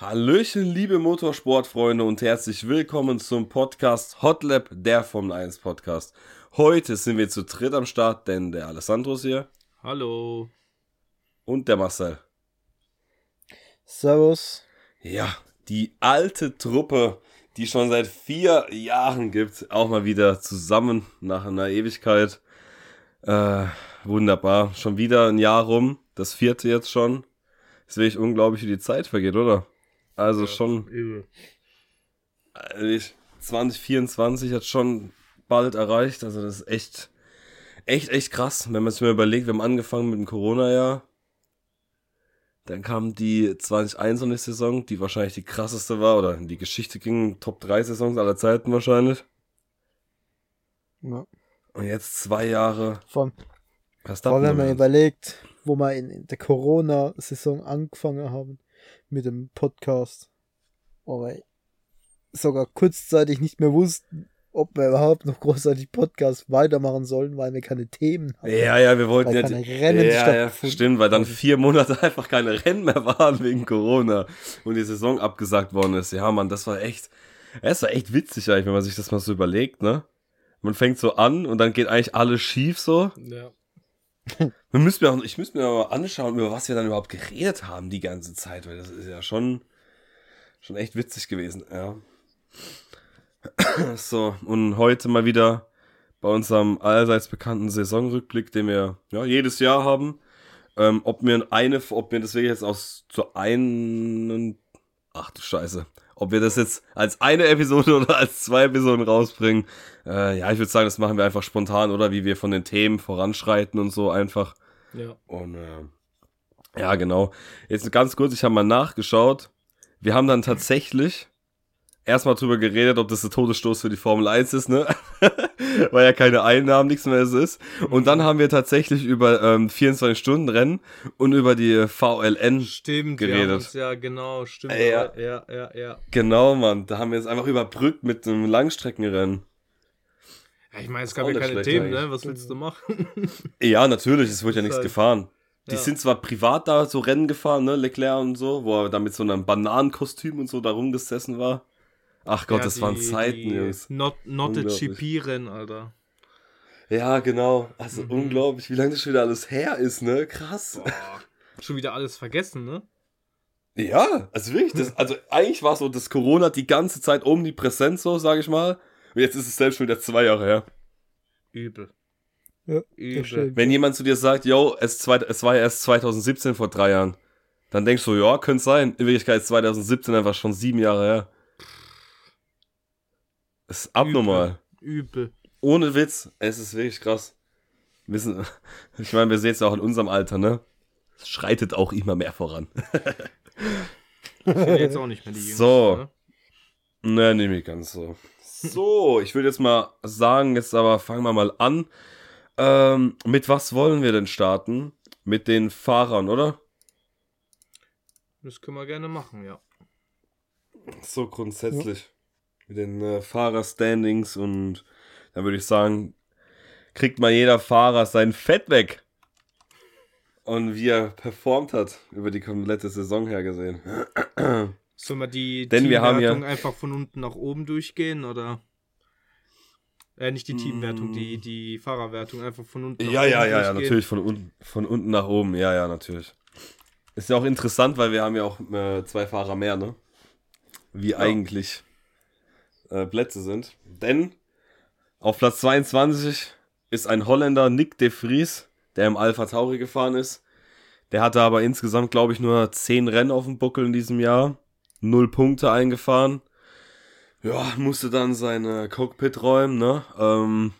Hallöchen, liebe Motorsportfreunde und herzlich willkommen zum Podcast Hotlap, der Formel 1 Podcast. Heute sind wir zu dritt am Start, denn der Alessandro ist hier. Hallo. Und der Marcel. Servus. Ja, die alte Truppe, die schon seit vier Jahren gibt, auch mal wieder zusammen nach einer Ewigkeit. Äh, wunderbar. Schon wieder ein Jahr rum. Das vierte jetzt schon. Ist wirklich unglaublich, wie die Zeit vergeht, oder? Also ja, schon. Übel. 2024 hat schon bald erreicht. Also das ist echt, echt, echt krass, wenn man sich mal überlegt. Wir haben angefangen mit dem Corona-Jahr. Dann kam die 2021 Saison, die wahrscheinlich die krasseste war oder in die Geschichte ging. Top 3 Saisons aller Zeiten wahrscheinlich. Ja. Und jetzt zwei Jahre. Von. Vor allem, wenn man überlegt, wo wir in, in der Corona-Saison angefangen haben mit dem Podcast. Aber sogar kurzzeitig nicht mehr wussten, ob wir überhaupt noch großartig Podcast weitermachen sollen, weil wir keine Themen haben. Ja, ja, wir wollten ja, keine Rennen ja, ja, stimmt, weil dann vier Monate einfach keine Rennen mehr waren wegen Corona und die Saison abgesagt worden ist. Ja, Mann, das war echt, es war echt witzig eigentlich, wenn man sich das mal so überlegt, ne? Man fängt so an und dann geht eigentlich alles schief so. Ja. Wir müssen mir ich müsste mir mal anschauen, über was wir dann überhaupt geredet haben die ganze Zeit, weil das ist ja schon, schon echt witzig gewesen, ja. So, und heute mal wieder bei unserem allseits bekannten Saisonrückblick, den wir ja, jedes Jahr haben. Ähm, ob mir eine, ob mir das jetzt aus zu einen, ach du Scheiße, ob wir das jetzt als eine Episode oder als zwei Episoden rausbringen, äh, ja, ich würde sagen, das machen wir einfach spontan, oder wie wir von den Themen voranschreiten und so einfach. Ja. Und äh, ja, genau. Jetzt ganz kurz, ich habe mal nachgeschaut. Wir haben dann tatsächlich erstmal drüber geredet, ob das der Todesstoß für die Formel 1 ist, ne? Weil ja keine Einnahmen, nichts mehr ist. Und dann haben wir tatsächlich über ähm, 24-Stunden-Rennen und über die VLN stimmt, geredet. Uns, ja, genau, stimmt. Äh, ja. ja, ja, ja. Genau, Mann. Da haben wir es einfach überbrückt mit einem Langstreckenrennen. Ja, ich meine, es gab ja keine Themen, ne? Was willst du machen? ja, natürlich, es wird ja nichts halt, gefahren. Die ja. sind zwar privat da so Rennen gefahren, ne, Leclerc und so, wo er da mit so einem Bananenkostüm und so da rumgesessen war. Ach Gott, ja, das die, waren Zeiten, Jungs. Not, not a GP-Rennen, Alter. Ja, genau. Also mhm. unglaublich, wie lange das schon wieder alles her ist, ne? Krass. Boah, schon wieder alles vergessen, ne? Ja, also wirklich, das, also eigentlich war so das Corona die ganze Zeit omnipräsent, so, sag ich mal. Und jetzt ist es selbst schon wieder zwei Jahre her. Übel. Ja, Übel. Wenn jemand zu dir sagt, yo, es, zwei, es war ja erst 2017 vor drei Jahren, dann denkst du, ja, könnte sein. In Wirklichkeit ist 2017 einfach schon sieben Jahre her. Das ist abnormal. Übel. Übel. Ohne Witz. Es ist wirklich krass. Wissen, ich meine, wir sehen es ja auch in unserem Alter, ne? Es schreitet auch immer mehr voran. jetzt auch nicht mehr die Jüngsten, So. Ne, nehme ich ganz so. So, ich würde jetzt mal sagen, jetzt aber fangen wir mal an. Ähm, mit was wollen wir denn starten? Mit den Fahrern, oder? Das können wir gerne machen, ja. So grundsätzlich. Mit den äh, Fahrerstandings und dann würde ich sagen, kriegt mal jeder Fahrer sein Fett weg. Und wie er performt hat über die komplette Saison her gesehen. Sollen wir die Denn Teamwertung ja einfach von unten nach oben durchgehen oder? Äh, nicht die Teamwertung, die, mm. die Fahrerwertung einfach von unten nach ja, oben. Ja, ja, ja, natürlich von, un von unten nach oben. Ja, ja, natürlich. Ist ja auch interessant, weil wir haben ja auch äh, zwei Fahrer mehr, ne? Wie ja. eigentlich äh, Plätze sind. Denn auf Platz 22 ist ein Holländer, Nick de Vries, der im Alpha Tauri gefahren ist. Der hatte aber insgesamt, glaube ich, nur 10 Rennen auf dem Buckel in diesem Jahr. Null Punkte eingefahren. Ja, musste dann seine Cockpit räumen, ne? Ähm,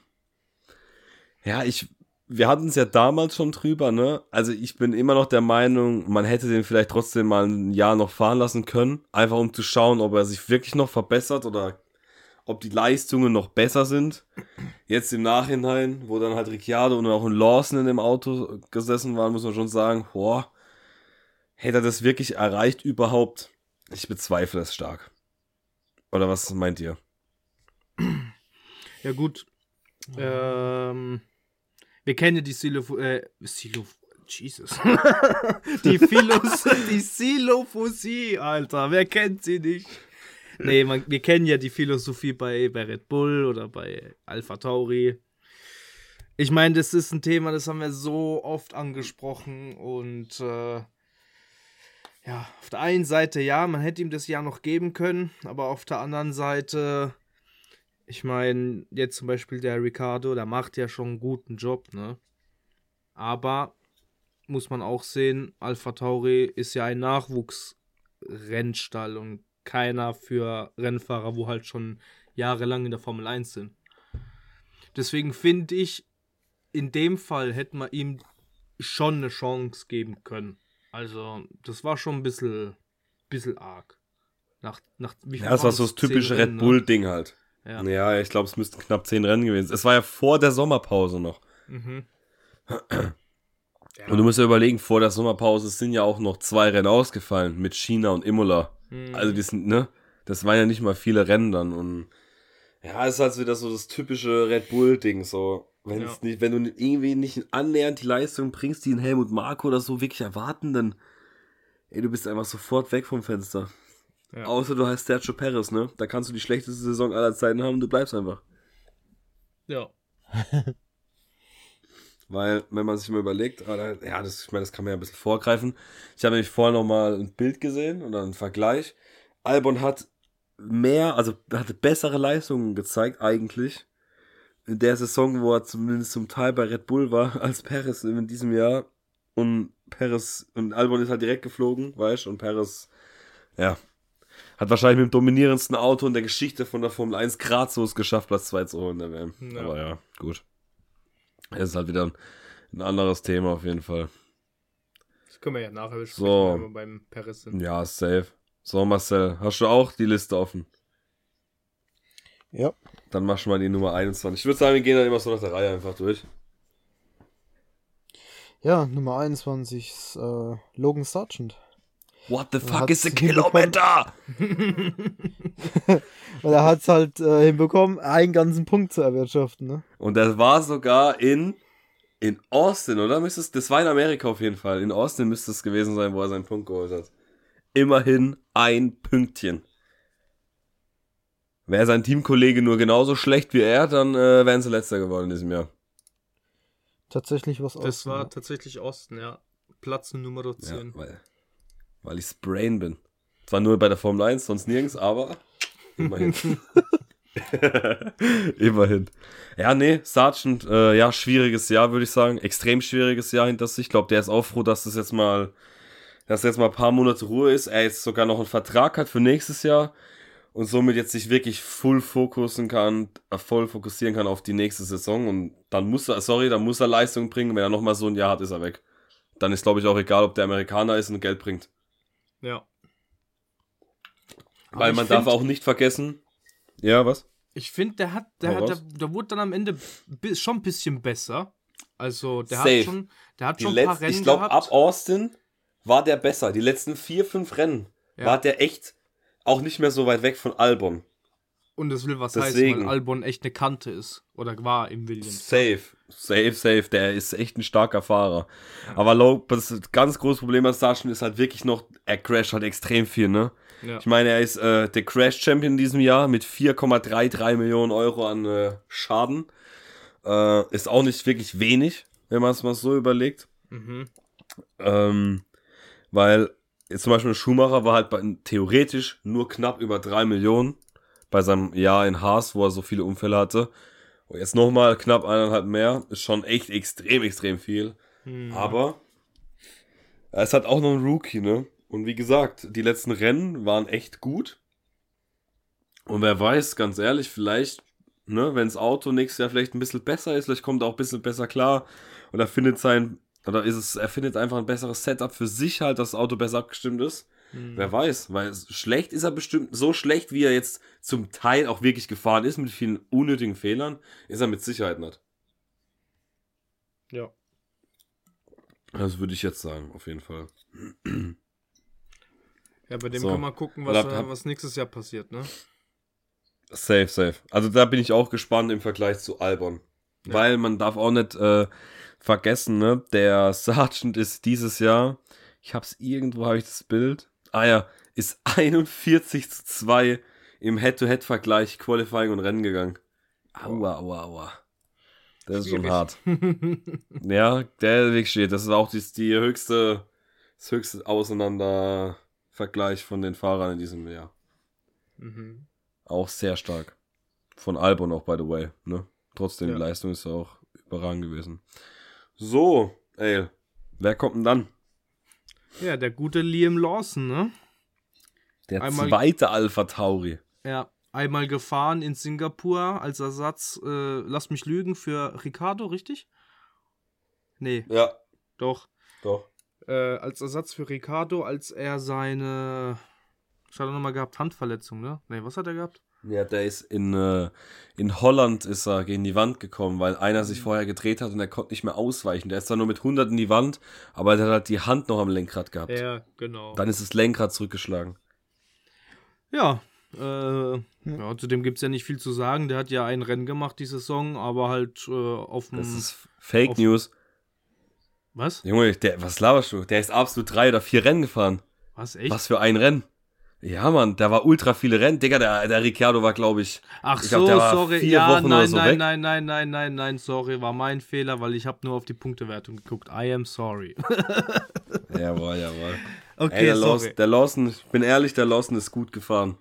ja, ich, wir hatten es ja damals schon drüber, ne? Also ich bin immer noch der Meinung, man hätte den vielleicht trotzdem mal ein Jahr noch fahren lassen können. Einfach um zu schauen, ob er sich wirklich noch verbessert oder ob die Leistungen noch besser sind. Jetzt im Nachhinein, wo dann halt Ricciardo und auch ein Lawson in dem Auto gesessen waren, muss man schon sagen, boah, hätte er das wirklich erreicht überhaupt? Ich bezweifle es stark. Oder was meint ihr? Ja gut, ähm, wir kennen die Silo, äh, Silo, Jesus. die Silophosie, Alter. Wer kennt sie nicht? Nee, man, wir kennen ja die Philosophie bei, bei Red Bull oder bei Alpha Tauri. Ich meine, das ist ein Thema, das haben wir so oft angesprochen und äh, ja, auf der einen Seite ja, man hätte ihm das ja noch geben können, aber auf der anderen Seite, ich meine, jetzt zum Beispiel der Ricardo, der macht ja schon einen guten Job, ne? Aber muss man auch sehen, Alpha Tauri ist ja ein Nachwuchsrennstall und keiner für Rennfahrer, wo halt schon jahrelang in der Formel 1 sind. Deswegen finde ich, in dem Fall hätte man ihm schon eine Chance geben können. Also, das war schon ein bisschen, bisschen arg. Nach, nach, wie ja, das war so das typische Red ne? Bull-Ding halt. Ja, ja ich glaube, es müssten knapp zehn Rennen gewesen sein. Es war ja vor der Sommerpause noch. Mhm. Und du musst ja überlegen, vor der Sommerpause sind ja auch noch zwei Rennen ausgefallen mit China und Imola. Mhm. Also die sind, ne? Das waren ja nicht mal viele Rennen dann und ja, ist halt wieder so das typische Red Bull-Ding, so. Wenn ja. nicht, wenn du irgendwie nicht annähernd die Leistung bringst, die ein Helmut Marko oder so wirklich erwarten, dann, ey, du bist einfach sofort weg vom Fenster. Ja. Außer du heißt Sergio Perez, ne? Da kannst du die schlechteste Saison aller Zeiten haben und du bleibst einfach. Ja. Weil, wenn man sich mal überlegt, ah, ja, das, ich meine, das kann man ja ein bisschen vorgreifen. Ich habe nämlich vorher nochmal ein Bild gesehen und dann einen Vergleich. Albon hat mehr, also hatte bessere Leistungen gezeigt, eigentlich. In der Saison, wo er zumindest zum Teil bei Red Bull war, als Perez in diesem Jahr. Und Perez, und Albon ist halt direkt geflogen, weißt du, und Perez, ja, hat wahrscheinlich mit dem dominierendsten Auto in der Geschichte von der Formel 1 gradlos geschafft, Platz 2 zu holen. Ja. Aber ja, gut. Es ist halt wieder ein, ein, anderes Thema auf jeden Fall. Das können wir ja nachher besprechen, so. wenn wir beim Paris sind. Ja, safe. So, Marcel, hast du auch die Liste offen? Ja. Dann mach schon mal die Nummer 21. Ich würde sagen, wir gehen dann immer so nach der Reihe einfach durch. Ja, Nummer 21 ist äh, Logan Sargent. What the fuck is a Kilometer? Weil er hat es halt äh, hinbekommen, einen ganzen Punkt zu erwirtschaften. Ne? Und das war sogar in, in Austin, oder? Müsste das war in Amerika auf jeden Fall. In Austin müsste es gewesen sein, wo er seinen Punkt geholt hat. Immerhin ein Pünktchen. Wäre sein Teamkollege nur genauso schlecht wie er, dann äh, wären sie letzter geworden in diesem Jahr. Tatsächlich was Austin. Das war ja. tatsächlich Osten, ja. Platz Nummer 10. Ja, weil weil ich Sprain bin. Zwar nur bei der Formel 1, sonst nirgends, aber immerhin. immerhin. Ja, nee, Sargent, äh, ja, schwieriges Jahr, würde ich sagen. Extrem schwieriges Jahr hinter sich. Ich glaube, der ist auch froh, dass das jetzt mal, dass jetzt mal ein paar Monate Ruhe ist. Er jetzt sogar noch einen Vertrag hat für nächstes Jahr und somit jetzt sich wirklich full fokussen kann, äh, voll fokussieren kann auf die nächste Saison und dann muss er, sorry, dann muss er Leistung bringen. Wenn er nochmal so ein Jahr hat, ist er weg. Dann ist, glaube ich, auch egal, ob der Amerikaner ist und Geld bringt. Ja. Weil man darf auch nicht vergessen. Ja, was? Ich finde, der hat, der hat, der, der, wurde dann am Ende schon ein bisschen besser. Also, der Safe. hat schon, der hat schon ein paar Rennen Ich glaube, ab Austin war der besser. Die letzten vier, fünf Rennen ja. war der echt auch nicht mehr so weit weg von Albon. Und das will was Deswegen. heißen, weil Albon echt eine Kante ist. Oder war im Williams. Safe. Safe, safe. Der ist echt ein starker Fahrer. Ja. Aber das ganz große Problem an Sargent ist halt wirklich noch, er crasht halt extrem viel, ne? Ja. Ich meine, er ist äh, der Crash-Champion in diesem Jahr mit 4,33 Millionen Euro an äh, Schaden. Äh, ist auch nicht wirklich wenig, wenn man es mal so überlegt. Mhm. Ähm, weil jetzt zum Beispiel ein Schumacher war halt bei, theoretisch nur knapp über 3 Millionen bei seinem Jahr in Haas, wo er so viele Unfälle hatte. Und jetzt nochmal knapp eineinhalb mehr. Ist schon echt extrem, extrem viel. Hm. Aber er ist halt auch noch ein Rookie, ne? Und wie gesagt, die letzten Rennen waren echt gut. Und wer weiß, ganz ehrlich, vielleicht, ne, wenn das Auto nächstes Jahr vielleicht ein bisschen besser ist, vielleicht kommt er auch ein bisschen besser klar und er findet sein, oder ist es, er findet einfach ein besseres Setup für sich halt, dass das Auto besser abgestimmt ist. Hm. Wer weiß, weil schlecht ist er bestimmt, so schlecht wie er jetzt zum Teil auch wirklich gefahren ist, mit vielen unnötigen Fehlern, ist er mit Sicherheit nicht. Ja. Das würde ich jetzt sagen, auf jeden Fall. Ja, bei dem so. kann man gucken, was, hab, was nächstes Jahr passiert, ne? Safe, safe. Also da bin ich auch gespannt im Vergleich zu Albon. Ja. Weil man darf auch nicht äh, vergessen, ne? Der Sergeant ist dieses Jahr, ich hab's irgendwo, habe ich das Bild. Ah ja, ist 41 zu 2 im Head-to-Head-Vergleich Qualifying und Rennen gegangen. Aua, aua, aua. Das ist schon hart. ja, der Weg steht. Das ist auch die, die höchste, das höchste Auseinander-Vergleich von den Fahrern in diesem Jahr. Mhm. Auch sehr stark. Von Albon auch, by the way. Ne? Trotzdem, ja. die Leistung ist auch überragend gewesen. So, ey, wer kommt denn dann? Ja, der gute Liam Lawson, ne? Der einmal, zweite Alpha Tauri. Ja, einmal gefahren in Singapur als Ersatz, äh, lass mich lügen, für Ricardo, richtig? Nee. Ja. Doch. Doch. Äh, als Ersatz für Ricardo, als er seine, ich hatte nochmal gehabt, Handverletzung, ne? Nee, was hat er gehabt? Ja, der ist in, äh, in Holland ist er gegen die Wand gekommen, weil einer sich mhm. vorher gedreht hat und er konnte nicht mehr ausweichen. Der ist dann nur mit 100 in die Wand, aber er hat halt die Hand noch am Lenkrad gehabt. Ja, genau. Dann ist das Lenkrad zurückgeschlagen. Ja, äh, ja, zudem gibt es ja nicht viel zu sagen. Der hat ja ein Rennen gemacht die Saison, aber halt äh, auf dem. Das ist Fake News. Was? Junge, der, was laberst du? Der ist absolut drei oder vier Rennen gefahren. Was, echt? Was für ein Rennen? Ja, Mann, da war ultra viele Rennen. Digga, der, der Ricciardo war, glaube ich. Ach ich glaub, so, sorry. ja, nein, so nein, weg. nein, nein, nein, nein, nein, sorry. War mein Fehler, weil ich habe nur auf die Punktewertung geguckt. I am sorry. jawohl, jawohl. Okay, Ey, der, sorry. Lawson, der Lawson, ich bin ehrlich, der Lawson ist gut gefahren.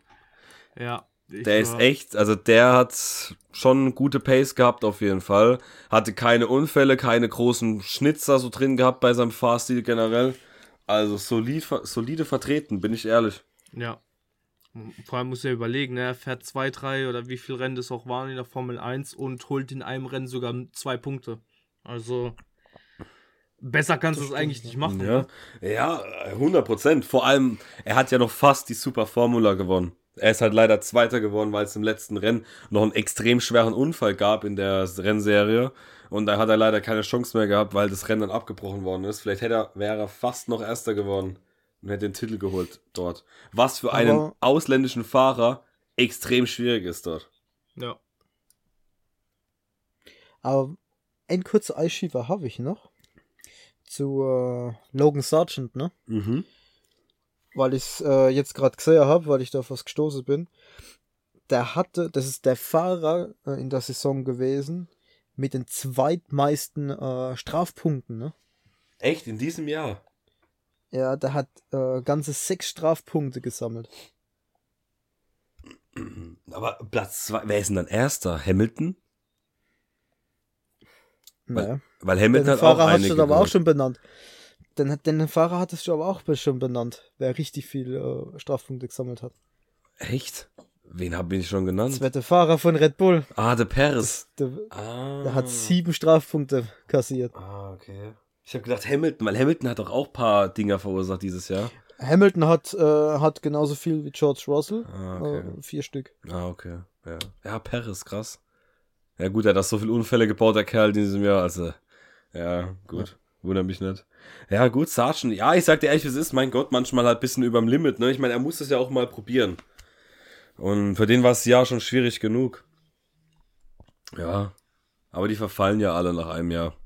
Ja. Der ist echt, also der hat schon gute Pace gehabt auf jeden Fall. Hatte keine Unfälle, keine großen Schnitzer so drin gehabt bei seinem Fahrstil generell. Also solid, solide vertreten, bin ich ehrlich. Ja. Vor allem muss er überlegen, ne? er fährt zwei, drei oder wie viele Rennen das auch waren in der Formel 1 und holt in einem Rennen sogar zwei Punkte. Also besser kannst du es eigentlich nicht machen. Ja, ne? ja 100 Prozent. Vor allem, er hat ja noch fast die Super Formula gewonnen. Er ist halt leider Zweiter geworden, weil es im letzten Rennen noch einen extrem schweren Unfall gab in der Rennserie. Und da hat er leider keine Chance mehr gehabt, weil das Rennen dann abgebrochen worden ist. Vielleicht hätte er, wäre er fast noch Erster geworden und hätte den Titel geholt dort. Was für einen Aber ausländischen Fahrer extrem schwierig ist dort. Ja. Aber ein kurzer Einschieber habe ich noch. Zu äh, Logan Sargent, ne? Mhm weil ich es äh, jetzt gerade gesehen habe, weil ich da auf was gestoßen bin. Der hatte, das ist der Fahrer äh, in der Saison gewesen mit den zweitmeisten äh, Strafpunkten, ne? Echt, in diesem Jahr? Ja, der hat äh, ganze sechs Strafpunkte gesammelt. Aber Platz zwei, wer ist denn dann erster? Hamilton? Naja. Weil, weil Hamilton den hat Fahrer hast du aber auch schon benannt. Den, den Fahrer hattest du aber auch schon benannt, wer richtig viel äh, Strafpunkte gesammelt hat. Echt? Wen habe ich schon genannt? Das wäre der Fahrer von Red Bull. Ah, der Paris. Der, ah. der hat sieben Strafpunkte kassiert. Ah, okay. Ich habe gedacht Hamilton, weil Hamilton hat doch auch ein paar Dinger verursacht dieses Jahr. Hamilton hat, äh, hat genauso viel wie George Russell. Ah, okay. äh, vier Stück. Ah, okay. Ja, ja Paris, krass. Ja, gut, er hat so viele Unfälle gebaut, der Kerl in diesem Jahr. Also, ja, gut. Ja. Wundert mich nicht. Ja, gut, Sargent. Ja, ich sag dir ehrlich, wie es ist. Mein Gott, manchmal halt ein bisschen überm Limit, ne? Ich meine, er muss es ja auch mal probieren. Und für den war es ja schon schwierig genug. Ja. Aber die verfallen ja alle nach einem Jahr.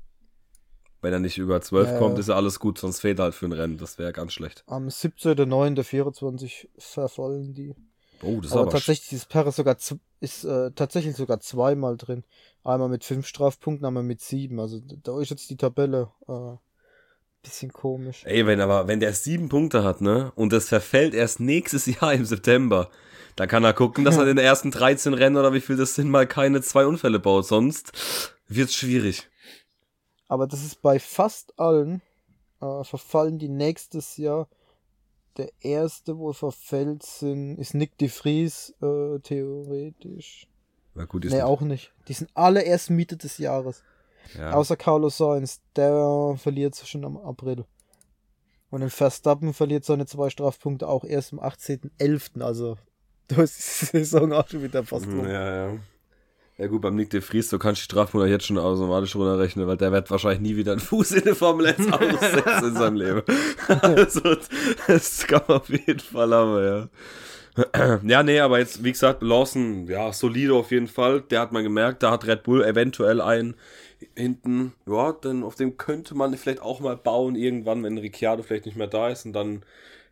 Wenn er nicht über 12 ja, kommt, ist ja alles gut, sonst fehlt er halt für ein Rennen. Das wäre ganz schlecht. Am 17.09.24 verfallen die. Oh, das ist aber, aber tatsächlich ist Perez sogar ist äh, tatsächlich sogar zweimal drin. Einmal mit fünf Strafpunkten, einmal mit sieben. Also da ist jetzt die Tabelle äh, bisschen komisch. Ey, wenn aber wenn der sieben Punkte hat, ne, und das verfällt erst nächstes Jahr im September, da kann er gucken, dass er in den ersten 13 Rennen oder wie viel das sind mal keine zwei Unfälle baut. Sonst wird's schwierig. Aber das ist bei fast allen äh, verfallen die nächstes Jahr der erste, wo verfällt, sind, ist Nick de Vries, äh, theoretisch. Na gut, ist nee, nicht. auch nicht. Die sind alle erst Mitte des Jahres. Ja. Außer Carlos Sainz, der verliert schon am April. Und in Verstappen verliert seine zwei Strafpunkte auch erst am 18.11. Also, da ist die Saison auch schon wieder fast rum. Ja, ja. Ja gut, beim Nick de Vries, du kannst die Strafpunkte jetzt schon automatisch runterrechnen, weil der wird wahrscheinlich nie wieder einen Fuß in der Formel 1 aussetzen in seinem Leben. also, das kann man auf jeden Fall haben, ja. Ja, nee, aber jetzt, wie gesagt, Lawson, ja, solide auf jeden Fall. Der hat man gemerkt, da hat Red Bull eventuell einen hinten, ja, dann auf dem könnte man vielleicht auch mal bauen, irgendwann, wenn Ricciardo vielleicht nicht mehr da ist und dann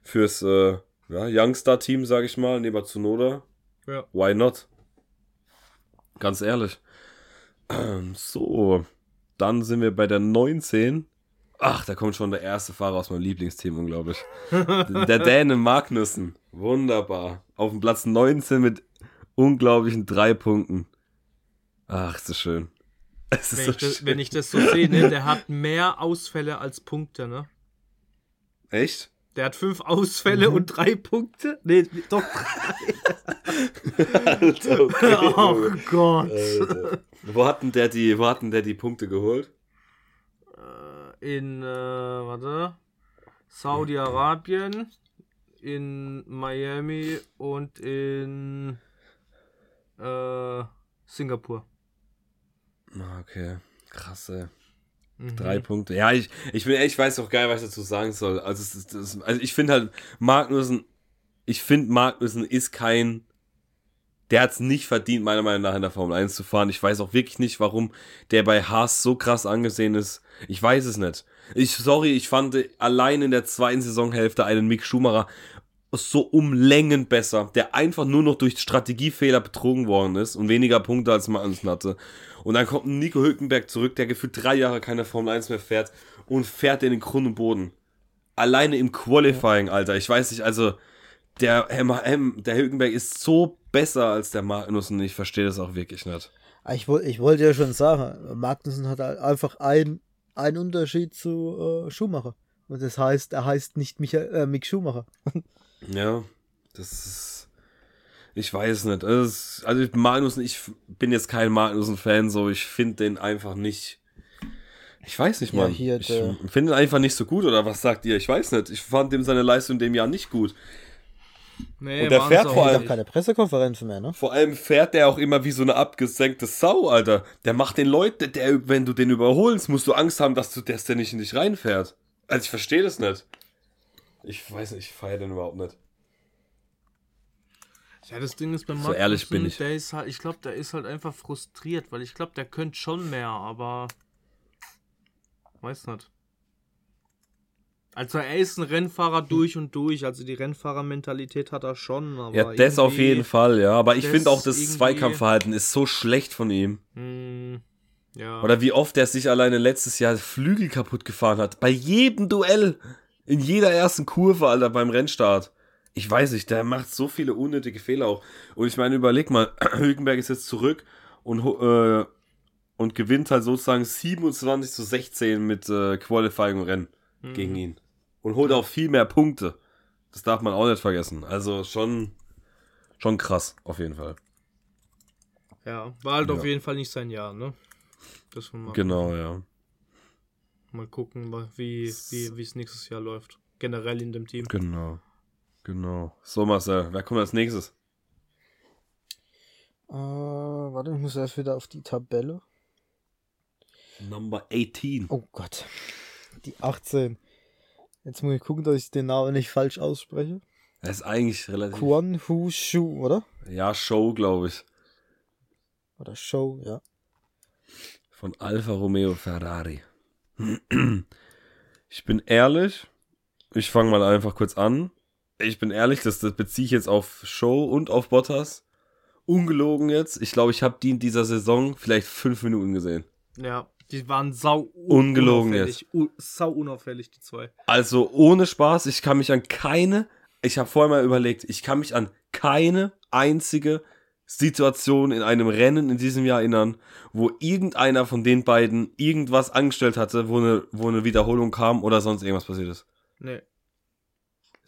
fürs äh, ja, Youngstar-Team, sag ich mal, neben Tsunoda. Ja. Why not? Ganz ehrlich. So, dann sind wir bei der 19. Ach, da kommt schon der erste Fahrer aus meinem Lieblingsteam, unglaublich. der Däne Magnussen. Wunderbar. Auf dem Platz 19 mit unglaublichen drei Punkten. Ach, ist das schön. Ist wenn, so ich das, wenn, ich das, so sehe, ne, der hat mehr Ausfälle als Punkte, ne? Echt? Der hat fünf Ausfälle mhm. und drei Punkte? Nee, doch drei. Alter, okay, oh Gott. Alter. Wo hat denn der die, wo hat der die Punkte geholt? Äh, in, äh, warte, Saudi-Arabien, in Miami und in äh, Singapur. Ah, okay, krass, ey. Mhm. Drei Punkte. Ja, ich, ich bin ich weiß auch geil, was ich dazu sagen soll. Also, es das, also ich finde halt, Magnussen, ich finde Magnussen ist kein, der hat es nicht verdient, meiner Meinung nach in der Formel 1 zu fahren. Ich weiß auch wirklich nicht, warum der bei Haas so krass angesehen ist. Ich weiß es nicht. Ich, sorry, ich fand allein in der zweiten Saisonhälfte einen Mick Schumacher so um Längen besser, der einfach nur noch durch Strategiefehler betrogen worden ist und weniger Punkte als Magnussen hatte. Und dann kommt Nico Hülkenberg zurück, der gefühlt drei Jahre keine Formel 1 mehr fährt und fährt in den Grund und Boden. Alleine im Qualifying, Alter. Ich weiß nicht, also der, der Hülkenberg ist so besser als der Magnussen. Ich verstehe das auch wirklich nicht. Ah, ich, ich wollte ja schon sagen, Magnussen hat einfach einen Unterschied zu äh, Schumacher. Und das heißt, er heißt nicht Michael, äh, Mick Schumacher. ja, das ist ich weiß nicht. also Magnussen, ich bin jetzt kein Magnussen-Fan, so ich finde den einfach nicht. Ich weiß nicht, Mann. Ja, ich finde ihn einfach nicht so gut, oder was sagt ihr? Ich weiß nicht. Ich fand dem seine Leistung in dem Jahr nicht gut. Nee, und der fährt vor allem keine Pressekonferenzen mehr, ne? Vor allem fährt der auch immer wie so eine abgesenkte Sau, Alter. Der macht den Leuten, der, wenn du den überholst, musst du Angst haben, dass du dass der nicht in dich reinfährt. Also ich verstehe das nicht. Ich weiß nicht, ich feiere den überhaupt nicht. Ja, das Ding ist bei Markus, so ehrlich bin ich. Der ist halt, ich glaube, der ist halt einfach frustriert, weil ich glaube, der könnte schon mehr, aber weiß nicht. Also er ist ein Rennfahrer durch und durch, also die Rennfahrermentalität hat er schon. ja, das auf jeden Fall, ja. Aber ich finde auch, das Zweikampfverhalten ist so schlecht von ihm. Mm, ja. Oder wie oft er sich alleine letztes Jahr Flügel kaputt gefahren hat. Bei jedem Duell. In jeder ersten Kurve, Alter, beim Rennstart ich weiß nicht, der macht so viele unnötige Fehler auch. Und ich meine, überleg mal, Hülkenberg ist jetzt zurück und, äh, und gewinnt halt sozusagen 27 zu 16 mit äh, Qualifying und Rennen mhm. gegen ihn. Und holt auch viel mehr Punkte. Das darf man auch nicht vergessen. Also schon, schon krass, auf jeden Fall. Ja, war halt ja. auf jeden Fall nicht sein Jahr, ne? Das genau, ja. Mal gucken, wie wie es nächstes Jahr läuft. Generell in dem Team. Genau. Genau. So, Marcel, wer kommt als nächstes? Uh, warte, ich muss erst wieder auf die Tabelle. Number 18. Oh Gott. Die 18. Jetzt muss ich gucken, dass ich den Namen nicht falsch ausspreche. Er ist eigentlich relativ. Quan Hu Shu, oder? Ja, Show, glaube ich. Oder Show, ja. Von Alfa Romeo Ferrari. Ich bin ehrlich. Ich fange mal einfach kurz an ich bin ehrlich, das, das beziehe ich jetzt auf Show und auf Bottas. Ungelogen jetzt. Ich glaube, ich habe die in dieser Saison vielleicht fünf Minuten gesehen. Ja, die waren sau ungelogen jetzt. sau unauffällig, die zwei. Also ohne Spaß, ich kann mich an keine, ich habe vorher mal überlegt, ich kann mich an keine einzige Situation in einem Rennen in diesem Jahr erinnern, wo irgendeiner von den beiden irgendwas angestellt hatte, wo eine, wo eine Wiederholung kam oder sonst irgendwas passiert ist. Nee.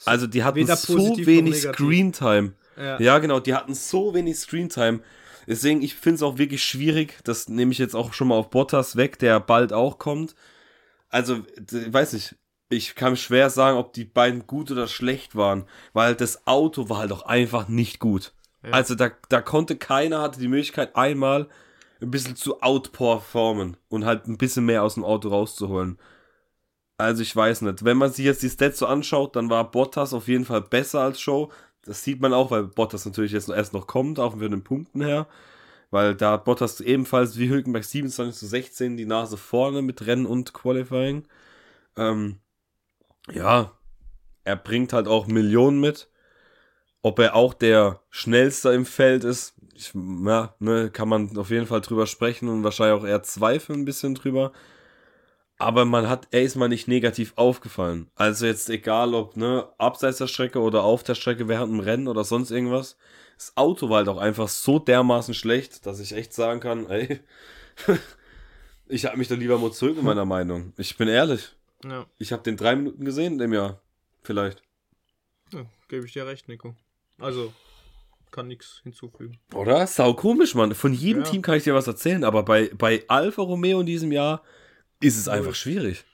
Also die hatten so wenig Screentime. Ja. ja, genau, die hatten so wenig Screentime. Deswegen, ich finde es auch wirklich schwierig. Das nehme ich jetzt auch schon mal auf Bottas weg, der bald auch kommt. Also, ich weiß nicht. Ich kann schwer sagen, ob die beiden gut oder schlecht waren, weil das Auto war halt auch einfach nicht gut. Ja. Also da, da konnte keiner, hatte die Möglichkeit einmal ein bisschen zu outperformen und halt ein bisschen mehr aus dem Auto rauszuholen. Also ich weiß nicht. Wenn man sich jetzt die Stats so anschaut, dann war Bottas auf jeden Fall besser als Show. Das sieht man auch, weil Bottas natürlich jetzt erst noch kommt, auch von den Punkten her. weil da hat Bottas ebenfalls wie Hülkenberg 27 zu 16 die Nase vorne mit Rennen und Qualifying. Ähm, ja, er bringt halt auch Millionen mit. Ob er auch der schnellste im Feld ist, ich, ja, ne, kann man auf jeden Fall drüber sprechen und wahrscheinlich auch eher zweifeln ein bisschen drüber. Aber man hat, er ist mal nicht negativ aufgefallen. Also jetzt egal ob, ne, abseits der Strecke oder auf der Strecke während dem Rennen oder sonst irgendwas. Das Auto war halt auch einfach so dermaßen schlecht, dass ich echt sagen kann, ey, ich habe mich da lieber mal zurück in meiner Meinung. Ich bin ehrlich. Ja. Ich habe den drei Minuten gesehen in dem Jahr. Vielleicht. Ja, gebe ich dir recht, Nico. Also, kann nichts hinzufügen. Oder? Sau komisch, Mann. Von jedem ja. Team kann ich dir was erzählen, aber bei, bei Alfa Romeo in diesem Jahr ist es einfach schwierig.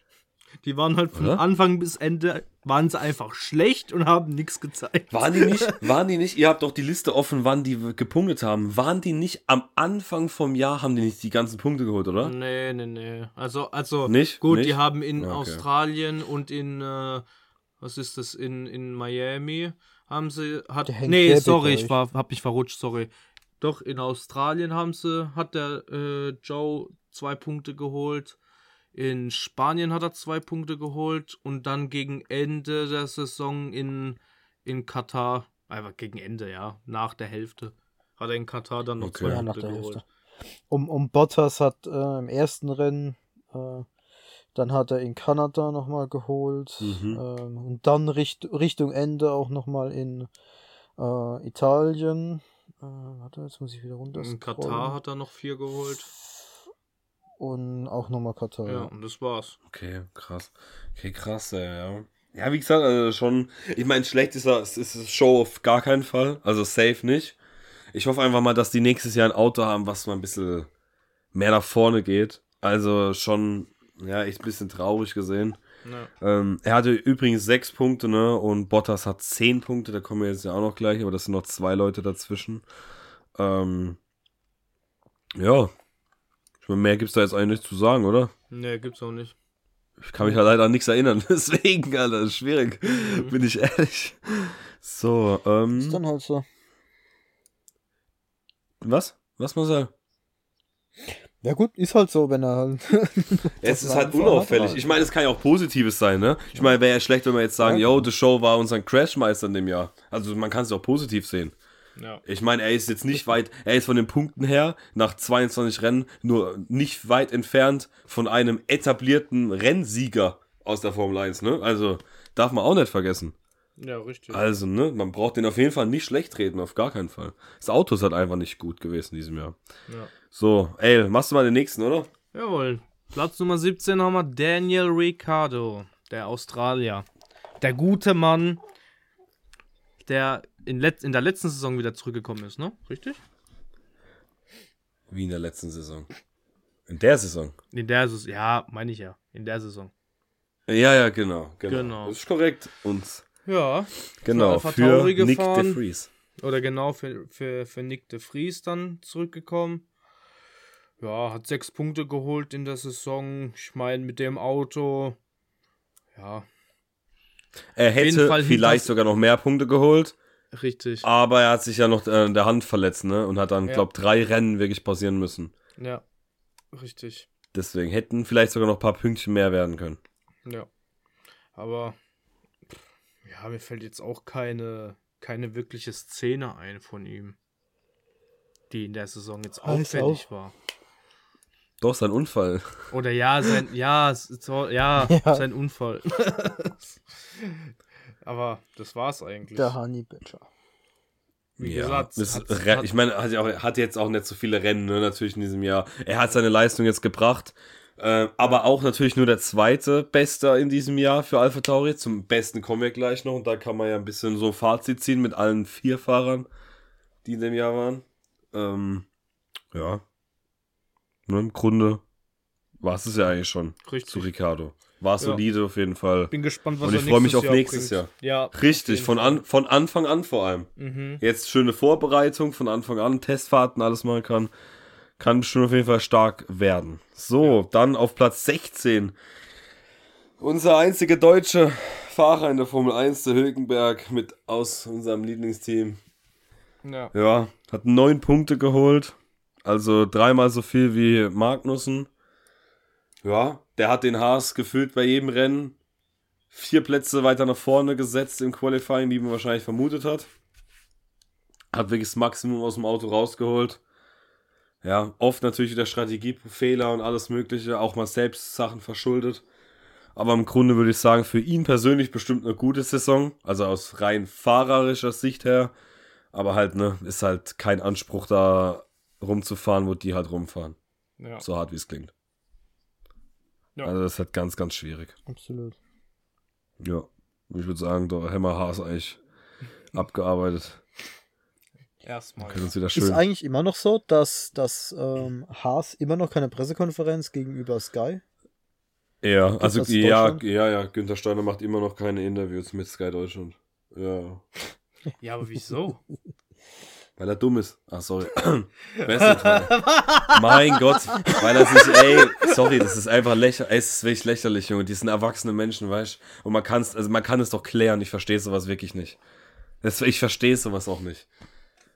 Die waren halt von Oder? Anfang bis Ende, waren sie einfach schlecht und haben nichts gezeigt. Waren die nicht, waren die nicht, ihr habt doch die Liste offen, wann die gepunktet haben. Waren die nicht am Anfang vom Jahr, haben die nicht die ganzen Punkte geholt, oder? Nee, nee, nee. Also, also nicht? gut, nicht? die haben in okay. Australien und in, äh, was ist das, in, in Miami, haben sie, hat, nee, sorry, ich war, hab mich verrutscht, sorry. Doch, in Australien haben sie, hat der äh, Joe zwei Punkte geholt. In Spanien hat er zwei Punkte geholt und dann gegen Ende der Saison in, in Katar, einfach gegen Ende, ja, nach der Hälfte, hat er in Katar dann noch okay. zwei ja, Punkte geholt. Um, um Bottas hat äh, im ersten Rennen, äh, dann hat er in Kanada nochmal geholt mhm. ähm, und dann Richt Richtung Ende auch nochmal in äh, Italien. Äh, warte, jetzt muss ich wieder runter. In Katar hat er noch vier geholt und auch nochmal Katar. Ja, und das war's. Okay, krass. Okay, krass, ey, ja. Ja, wie gesagt, also schon, ich meine, schlecht ist das, ist das Show auf gar keinen Fall. Also safe nicht. Ich hoffe einfach mal, dass die nächstes Jahr ein Auto haben, was mal ein bisschen mehr nach vorne geht. Also schon, ja, echt ein bisschen traurig gesehen. Ja. Ähm, er hatte übrigens sechs Punkte, ne? Und Bottas hat zehn Punkte, da kommen wir jetzt ja auch noch gleich, aber das sind noch zwei Leute dazwischen. Ähm, ja, mehr gibt's da jetzt eigentlich nicht zu sagen, oder? Nee, gibt's auch nicht. Ich kann mich halt leider an nichts erinnern, deswegen, Alter, ist schwierig. Mhm. Bin ich ehrlich. So, ähm. Ist dann halt so. Was? Was, Marcel? Ja gut, ist halt so, wenn er halt. es ist halt unauffällig. Ich meine, es kann ja auch Positives sein, ne? Ich meine, wäre ja schlecht, wenn wir jetzt sagen, yo, The Show war unser Crashmeister in dem Jahr. Also man kann es auch positiv sehen. Ja. Ich meine, er ist jetzt nicht weit, er ist von den Punkten her nach 22 Rennen nur nicht weit entfernt von einem etablierten Rennsieger aus der Formel 1, ne? Also darf man auch nicht vergessen. Ja, richtig. Also, ne, man braucht den auf jeden Fall nicht schlecht reden, auf gar keinen Fall. Das Auto ist halt einfach nicht gut gewesen in diesem Jahr. Ja. So, ey, machst du mal den nächsten, oder? Jawohl. Platz Nummer 17 haben wir Daniel Ricciardo, der Australier. Der gute Mann, der in, let in der letzten Saison wieder zurückgekommen ist, ne? Richtig? Wie in der letzten Saison. In der Saison. In der Saison, ja, meine ich ja. In der Saison. Ja, ja, genau, genau. genau. Das ist korrekt. Und ja. Genau, für Nick de Vries. Oder genau, für, für, für Nick de Vries dann zurückgekommen. Ja, hat sechs Punkte geholt in der Saison. Ich meine, mit dem Auto, ja. Er hätte vielleicht sogar noch mehr Punkte geholt. Richtig. Aber er hat sich ja noch äh, in der Hand verletzt, ne? Und hat dann, ja. glaube drei Rennen wirklich pausieren müssen. Ja, richtig. Deswegen hätten vielleicht sogar noch ein paar Pünktchen mehr werden können. Ja. Aber ja, mir fällt jetzt auch keine, keine wirkliche Szene ein von ihm, die in der Saison jetzt auffällig auch. war. Doch, sein Unfall. Oder ja, sein, ja, so, ja, ja, sein Unfall. Aber das war's eigentlich. Der Honey Badger. Wie ja, gesagt, hat, ich meine, hat, auch, hat jetzt auch nicht so viele Rennen, ne, natürlich in diesem Jahr. Er hat seine Leistung jetzt gebracht. Äh, aber auch natürlich nur der zweite Beste in diesem Jahr für Alpha Tauri. Zum Besten kommen wir gleich noch und da kann man ja ein bisschen so Fazit ziehen mit allen vier Fahrern, die in dem Jahr waren. Ähm, ja. Ne, Im Grunde war es ja eigentlich schon Richtig. zu Ricardo. War ja. solide auf jeden Fall. Bin gespannt, was Und ich freue mich auf Jahr nächstes bringt. Jahr. Ja, Richtig, von, an, von Anfang an vor allem. Mhm. Jetzt schöne Vorbereitung, von Anfang an, Testfahrten, alles machen kann. Kann bestimmt auf jeden Fall stark werden. So, ja. dann auf Platz 16. Unser einziger deutsche Fahrer in der Formel 1, der Hülkenberg, mit aus unserem Lieblingsteam. Ja. Ja, hat neun Punkte geholt. Also dreimal so viel wie Magnussen. Ja, der hat den Haas gefühlt bei jedem Rennen vier Plätze weiter nach vorne gesetzt im Qualifying, wie man wahrscheinlich vermutet hat. Hat wirklich das Maximum aus dem Auto rausgeholt. Ja, oft natürlich wieder Strategiefehler und alles Mögliche, auch mal selbst Sachen verschuldet. Aber im Grunde würde ich sagen, für ihn persönlich bestimmt eine gute Saison. Also aus rein fahrerischer Sicht her. Aber halt, ne, ist halt kein Anspruch da rumzufahren, wo die halt rumfahren. Ja. So hart wie es klingt. Ja. Also das ist halt ganz, ganz schwierig. Absolut. Ja, ich würde sagen, der Hammer Haas eigentlich abgearbeitet. Erstmal. Können uns wieder schön. Ist eigentlich immer noch so, dass, dass ähm, Haas immer noch keine Pressekonferenz gegenüber Sky? Ja, Gibt also ja, ja, ja, Günther Steiner macht immer noch keine Interviews mit Sky Deutschland. Ja. Ja, aber wieso? Weil er dumm ist. Ach, sorry. mein Gott, weil er sich, ey, sorry, das ist einfach lächerlich, es ist wirklich lächerlich, Junge. Die sind erwachsene Menschen, weißt du? Und man kann es, also man kann es doch klären. Ich verstehe sowas wirklich nicht. Das, ich verstehe sowas auch nicht.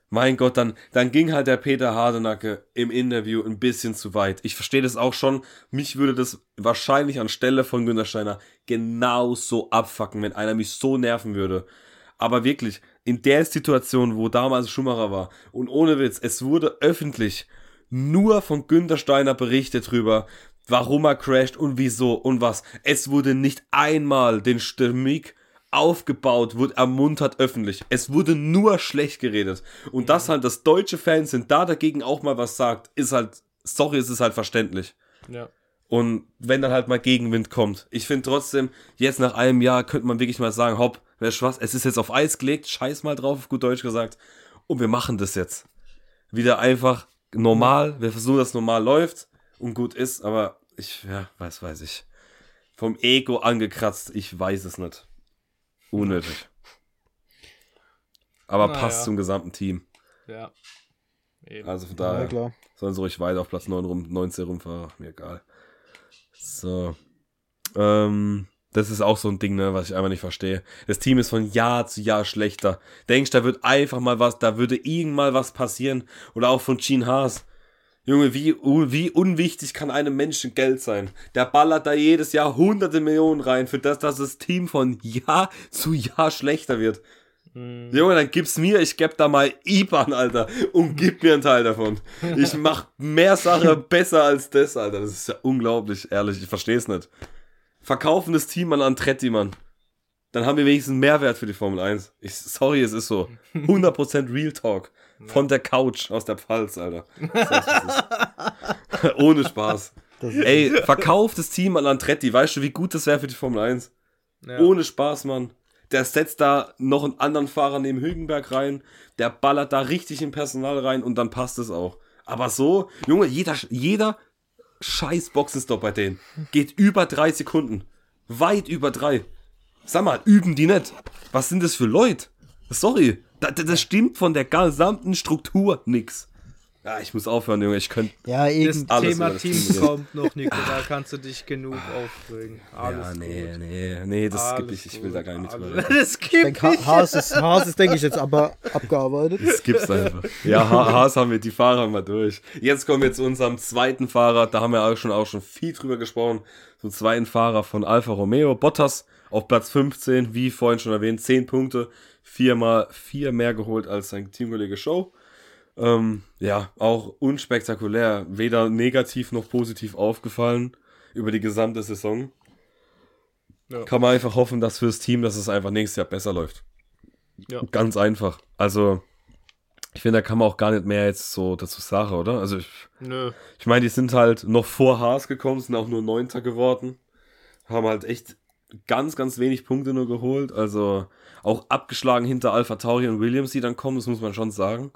Mein Gott, dann, dann ging halt der Peter Hardenacke im Interview ein bisschen zu weit. Ich verstehe das auch schon. Mich würde das wahrscheinlich anstelle von Günter Steiner genauso abfacken, wenn einer mich so nerven würde. Aber wirklich, in der Situation, wo damals Schumacher war, und ohne Witz, es wurde öffentlich nur von Günter Steiner berichtet drüber, warum er crasht und wieso und was. Es wurde nicht einmal den Stimmig aufgebaut, wurde ermuntert öffentlich. Es wurde nur schlecht geredet. Und dass halt das deutsche Fans sind, da dagegen auch mal was sagt, ist halt, sorry, es ist halt verständlich. Ja. Und wenn dann halt mal Gegenwind kommt. Ich finde trotzdem, jetzt nach einem Jahr könnte man wirklich mal sagen, hopp, du was, es ist jetzt auf Eis gelegt, scheiß mal drauf, gut Deutsch gesagt. Und wir machen das jetzt. Wieder einfach normal, wir versuchen, dass es normal läuft und gut ist, aber ich, ja, weiß, weiß ich. Vom Ego angekratzt, ich weiß es nicht. Unnötig. Aber Na, passt ja. zum gesamten Team. Ja. Eben. Also von daher ja, sollen sie ruhig weiter auf Platz 9 rum, 19 rumfahren. Mir egal. So. Ähm, das ist auch so ein Ding, ne, was ich einfach nicht verstehe. Das Team ist von Jahr zu Jahr schlechter. Denkst, da wird einfach mal was, da würde irgendwann was passieren. Oder auch von Gene Haas. Junge, wie, wie unwichtig kann einem Menschen Geld sein? Der ballert da jedes Jahr hunderte Millionen rein, für das, dass das Team von Jahr zu Jahr schlechter wird. Mhm. Junge, dann gib's mir, ich geb da mal IBAN, Alter, und gib mir einen Teil davon. Ich mach mehr Sache besser als das, Alter. Das ist ja unglaublich, ehrlich, ich versteh's nicht. Verkaufen das Team an Antretti, Mann. Dann haben wir wenigstens einen Mehrwert für die Formel 1. Ich, sorry, es ist so. 100% Real Talk. Von der Couch aus der Pfalz, Alter. Ohne Spaß. Ey, verkauf das Team an Antretti. Weißt du, wie gut das wäre für die Formel 1? Ja. Ohne Spaß, Mann. Der setzt da noch einen anderen Fahrer neben Hülkenberg rein. Der ballert da richtig in Personal rein und dann passt es auch. Aber so, Junge, jeder, jeder scheiß Boxenstopp bei denen geht über drei Sekunden. Weit über drei. Sag mal, üben die nicht? Was sind das für Leute? Sorry, das, das stimmt von der gesamten Struktur nix. Ja, ich muss aufhören, Junge. Ich könnte. Ja, eben. Das Thema Teams kommt noch, Nico. Da kannst du dich genug aufregen. Alles ja, nee, gut. nee, nee, das Alles skippe ich. Ich will da gar nicht drüber Das skippe ich. Ha Haas ist, Haas ist, denke ich, jetzt aber abgearbeitet. Das gibt's einfach. Ja, ha Haas haben wir, die Fahrer mal durch. Jetzt kommen wir zu unserem zweiten Fahrer. Da haben wir auch schon, auch schon viel drüber gesprochen. Zum zweiten Fahrer von Alfa Romeo. Bottas auf Platz 15, wie vorhin schon erwähnt, 10 Punkte. Viermal vier mehr geholt als sein Teamkollege Show. Ähm, ja, auch unspektakulär, weder negativ noch positiv aufgefallen über die gesamte Saison. Ja. Kann man einfach hoffen, dass fürs Team, dass es einfach nächstes Jahr besser läuft. Ja. Ganz einfach. Also, ich finde, da kann man auch gar nicht mehr jetzt so dazu sagen, oder? Also, ich, Nö. ich meine, die sind halt noch vor Haas gekommen, sind auch nur Neunter geworden. Haben halt echt ganz, ganz wenig Punkte nur geholt. Also, auch abgeschlagen hinter Alpha Tauri und Williams, die dann kommen, das muss man schon sagen.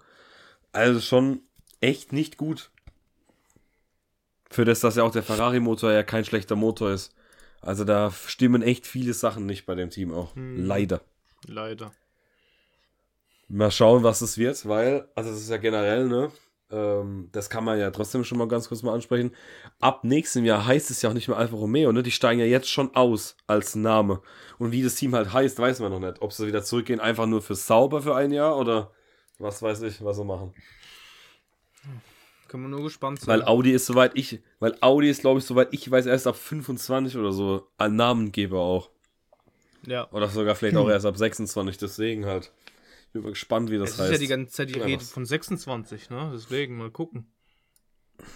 Also schon echt nicht gut. Für das, dass ja auch der Ferrari-Motor ja kein schlechter Motor ist. Also da stimmen echt viele Sachen nicht bei dem Team auch. Hm. Leider. Leider. Mal schauen, was es wird, weil, also das ist ja generell, ne? Ähm, das kann man ja trotzdem schon mal ganz kurz mal ansprechen. Ab nächstem Jahr heißt es ja auch nicht mehr Alfa Romeo, ne? Die steigen ja jetzt schon aus als Name. Und wie das Team halt heißt, weiß man noch nicht. Ob sie wieder zurückgehen, einfach nur für sauber für ein Jahr oder was weiß ich, was sie machen. Kann man nur gespannt sein. Weil Audi ist soweit ich, weil Audi ist, glaube ich, soweit ich weiß, erst ab 25 oder so ein Namengeber auch. Ja. Oder sogar vielleicht hm. auch erst ab 26, deswegen halt. Ich bin mal gespannt, wie das es heißt. ist ja die ganze Zeit die Rede von 26, ne? Deswegen mal gucken.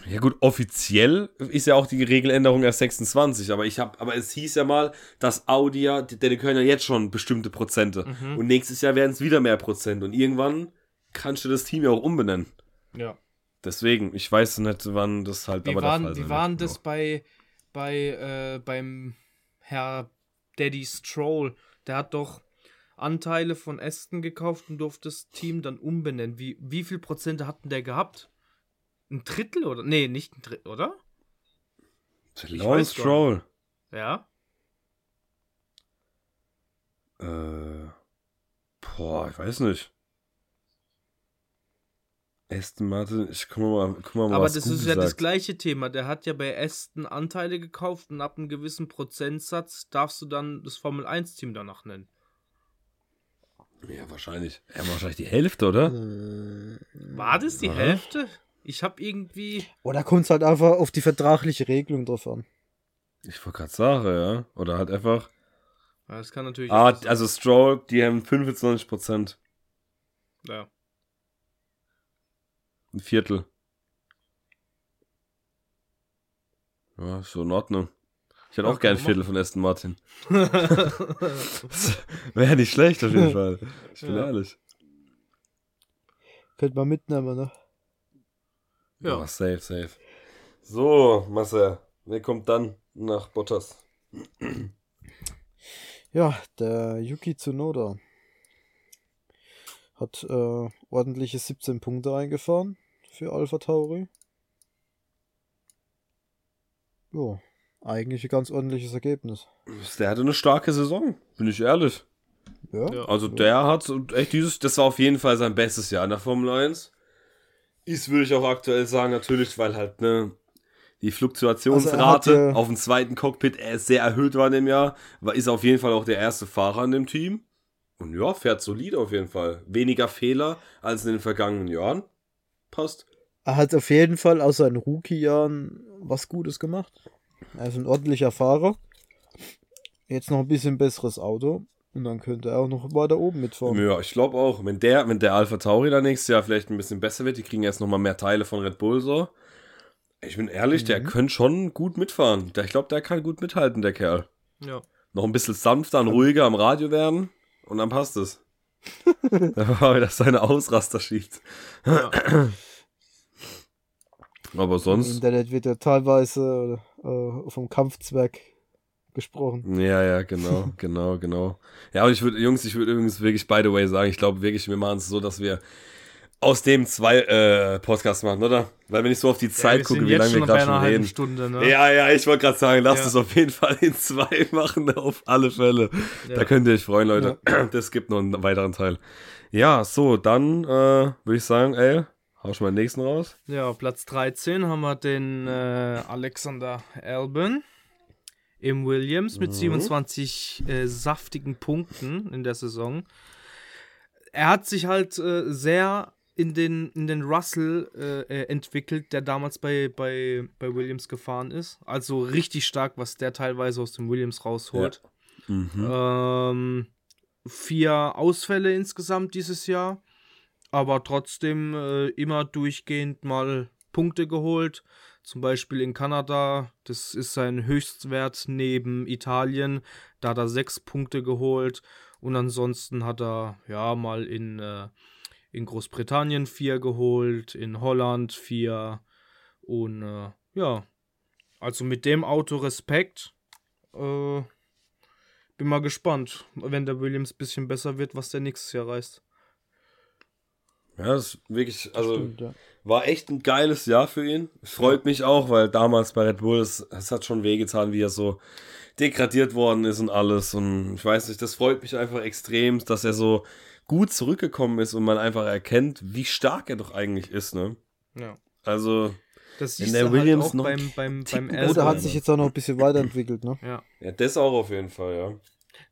Ja gut, offiziell ist ja auch die Regeländerung erst 26, aber ich habe, aber es hieß ja mal, dass Audi ja, die, die können ja jetzt schon bestimmte Prozente mhm. und nächstes Jahr werden es wieder mehr Prozent und irgendwann kannst du das Team ja auch umbenennen. Ja. Deswegen, ich weiß nicht, wann das halt wie aber waren, der Fall Wie waren das bei, bei, äh, beim Herr Daddy Stroll? Der hat doch Anteile von Aston gekauft und durfte das Team dann umbenennen. Wie, wie viel Prozente hatten der gehabt? Ein Drittel oder? Nee, nicht ein Drittel, oder? Lawrence Stroll. Ja. Äh. Boah, ich weiß nicht. Aston Martin, ich guck mal, guck mal Aber das Google ist ja sagt. das gleiche Thema. Der hat ja bei Aston Anteile gekauft und ab einem gewissen Prozentsatz darfst du dann das Formel 1-Team danach nennen. Ja, wahrscheinlich. Ja, wahrscheinlich die Hälfte, oder? War das die ja. Hälfte? Ich hab irgendwie. Oder kommt es halt einfach auf die vertragliche Regelung drauf an. Ich wollte gerade sagen, ja. Oder halt einfach. Ja, das kann natürlich. Ah, also Stroll, die haben 25 Prozent. Ja. Ein Viertel. Ja, so in Ordnung. Ich hätte ja, auch gern ein Viertel von Aston Martin. Wäre nicht schlecht auf jeden Fall. Ich bin ja. ehrlich. Könnte man mitnehmen, ne? Ja. Oh, safe, safe. So, Marcel, wer kommt dann nach Bottas? Ja, der Yuki Tsunoda hat äh, ordentliche 17 Punkte eingefahren für Alpha Tauri. Ja, eigentlich ein ganz ordentliches Ergebnis. Der hatte eine starke Saison, bin ich ehrlich. Ja. Also der hat echt dieses, das war auf jeden Fall sein bestes Jahr in der Formel 1. Ist, würde ich auch aktuell sagen, natürlich, weil halt, ne, die Fluktuationsrate also auf dem zweiten Cockpit sehr erhöht war in dem Jahr. War, ist auf jeden Fall auch der erste Fahrer in dem Team. Und ja, fährt solid auf jeden Fall. Weniger Fehler als in den vergangenen Jahren. Passt. Er hat auf jeden Fall aus seinen Rookie-Jahren was Gutes gemacht. Er ist ein ordentlicher Fahrer. Jetzt noch ein bisschen besseres Auto. Und dann könnte er auch noch weiter oben mitfahren. Ja, ich glaube auch. Wenn der, wenn der Alpha Tauri dann nächstes Jahr vielleicht ein bisschen besser wird, die kriegen jetzt nochmal mehr Teile von Red Bull so. Ich bin ehrlich, mhm. der könnte schon gut mitfahren. Ich glaube, der kann gut mithalten, der Kerl. Ja. Noch ein bisschen sanfter und ruhiger am Radio werden und dann passt es. da war wieder seine Ausraster schießt. Ja. Aber sonst. Im Internet wird ja teilweise äh, vom Kampfzwerg gesprochen. Ja, ja, genau, genau, genau. Ja, und ich würde, Jungs, ich würde übrigens wirklich, by the way, sagen, ich glaube wirklich, wir machen es so, dass wir aus dem zwei äh, Podcasts machen, oder? Weil wenn ich so auf die Zeit ja, gucke, wie lange wir gerade schon reden. Stunde, ne? Ja, ja, ich wollte gerade sagen, lasst ja. es auf jeden Fall in zwei machen, auf alle Fälle. Ja. Da könnt ihr euch freuen, Leute. Das gibt noch einen weiteren Teil. Ja, so, dann äh, würde ich sagen, ey, hau schon mal den nächsten raus. Ja, auf Platz 13 haben wir den äh, Alexander Albin im Williams mit mhm. 27 äh, saftigen Punkten in der Saison. Er hat sich halt äh, sehr in den, in den Russell äh, äh, entwickelt, der damals bei, bei, bei Williams gefahren ist. Also richtig stark, was der teilweise aus dem Williams rausholt. Ja. Mhm. Ähm, vier Ausfälle insgesamt dieses Jahr, aber trotzdem äh, immer durchgehend mal Punkte geholt. Zum Beispiel in Kanada, das ist sein Höchstwert neben Italien. Da hat er sechs Punkte geholt. Und ansonsten hat er ja mal in, äh, in Großbritannien vier geholt, in Holland vier. Und äh, ja, also mit dem Auto Respekt. Äh, bin mal gespannt, wenn der Williams ein bisschen besser wird, was der nächstes Jahr reißt. Ja, das ist wirklich, also Stimmt, ja. war echt ein geiles Jahr für ihn. Freut ja. mich auch, weil damals bei Red Bull, es, es hat schon wehgetan, wie er so degradiert worden ist und alles. Und ich weiß nicht, das freut mich einfach extrem, dass er so gut zurückgekommen ist und man einfach erkennt, wie stark er doch eigentlich ist, ne? Ja. Also. Das siehst der Williams halt noch beim, beim, beim Oder hat sich jetzt auch noch ein bisschen weiterentwickelt, ne? Ja. Ja, das auch auf jeden Fall, ja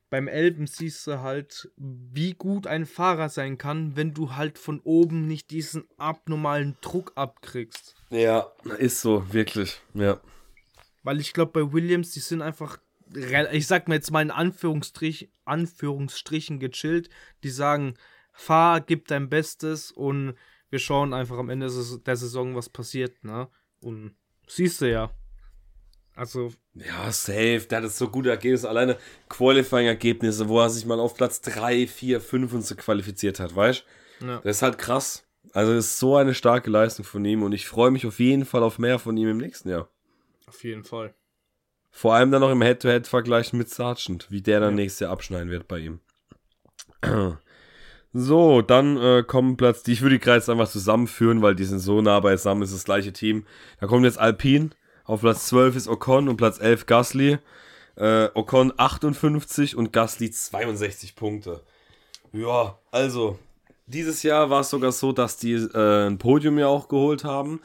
beim Elben siehst du halt, wie gut ein Fahrer sein kann, wenn du halt von oben nicht diesen abnormalen Druck abkriegst. Ja, ist so, wirklich, ja. Weil ich glaube, bei Williams, die sind einfach, ich sag mir jetzt mal in Anführungsstrich, Anführungsstrichen gechillt. Die sagen, fahr, gib dein Bestes und wir schauen einfach am Ende der Saison, was passiert, ne? Und siehst du ja. Also. Ja, safe. Der hat es so gute Ergebnisse. Alleine Qualifying-Ergebnisse, wo er sich mal auf Platz 3, 4, 5 und so qualifiziert hat, weißt du? Ja. Das ist halt krass. Also, das ist so eine starke Leistung von ihm und ich freue mich auf jeden Fall auf mehr von ihm im nächsten Jahr. Auf jeden Fall. Vor allem dann noch im Head-to-Head-Vergleich mit Sargent, wie der dann ja. nächstes Jahr abschneiden wird bei ihm. So, dann äh, kommen Platz, die ich würde die Kreis einfach zusammenführen, weil die sind so nah beisammen, ist das gleiche Team. Da kommt jetzt Alpine, auf Platz 12 ist Ocon und Platz 11 Gasly. Äh, Ocon 58 und Gasly 62 Punkte. Ja, also, dieses Jahr war es sogar so, dass die äh, ein Podium ja auch geholt haben.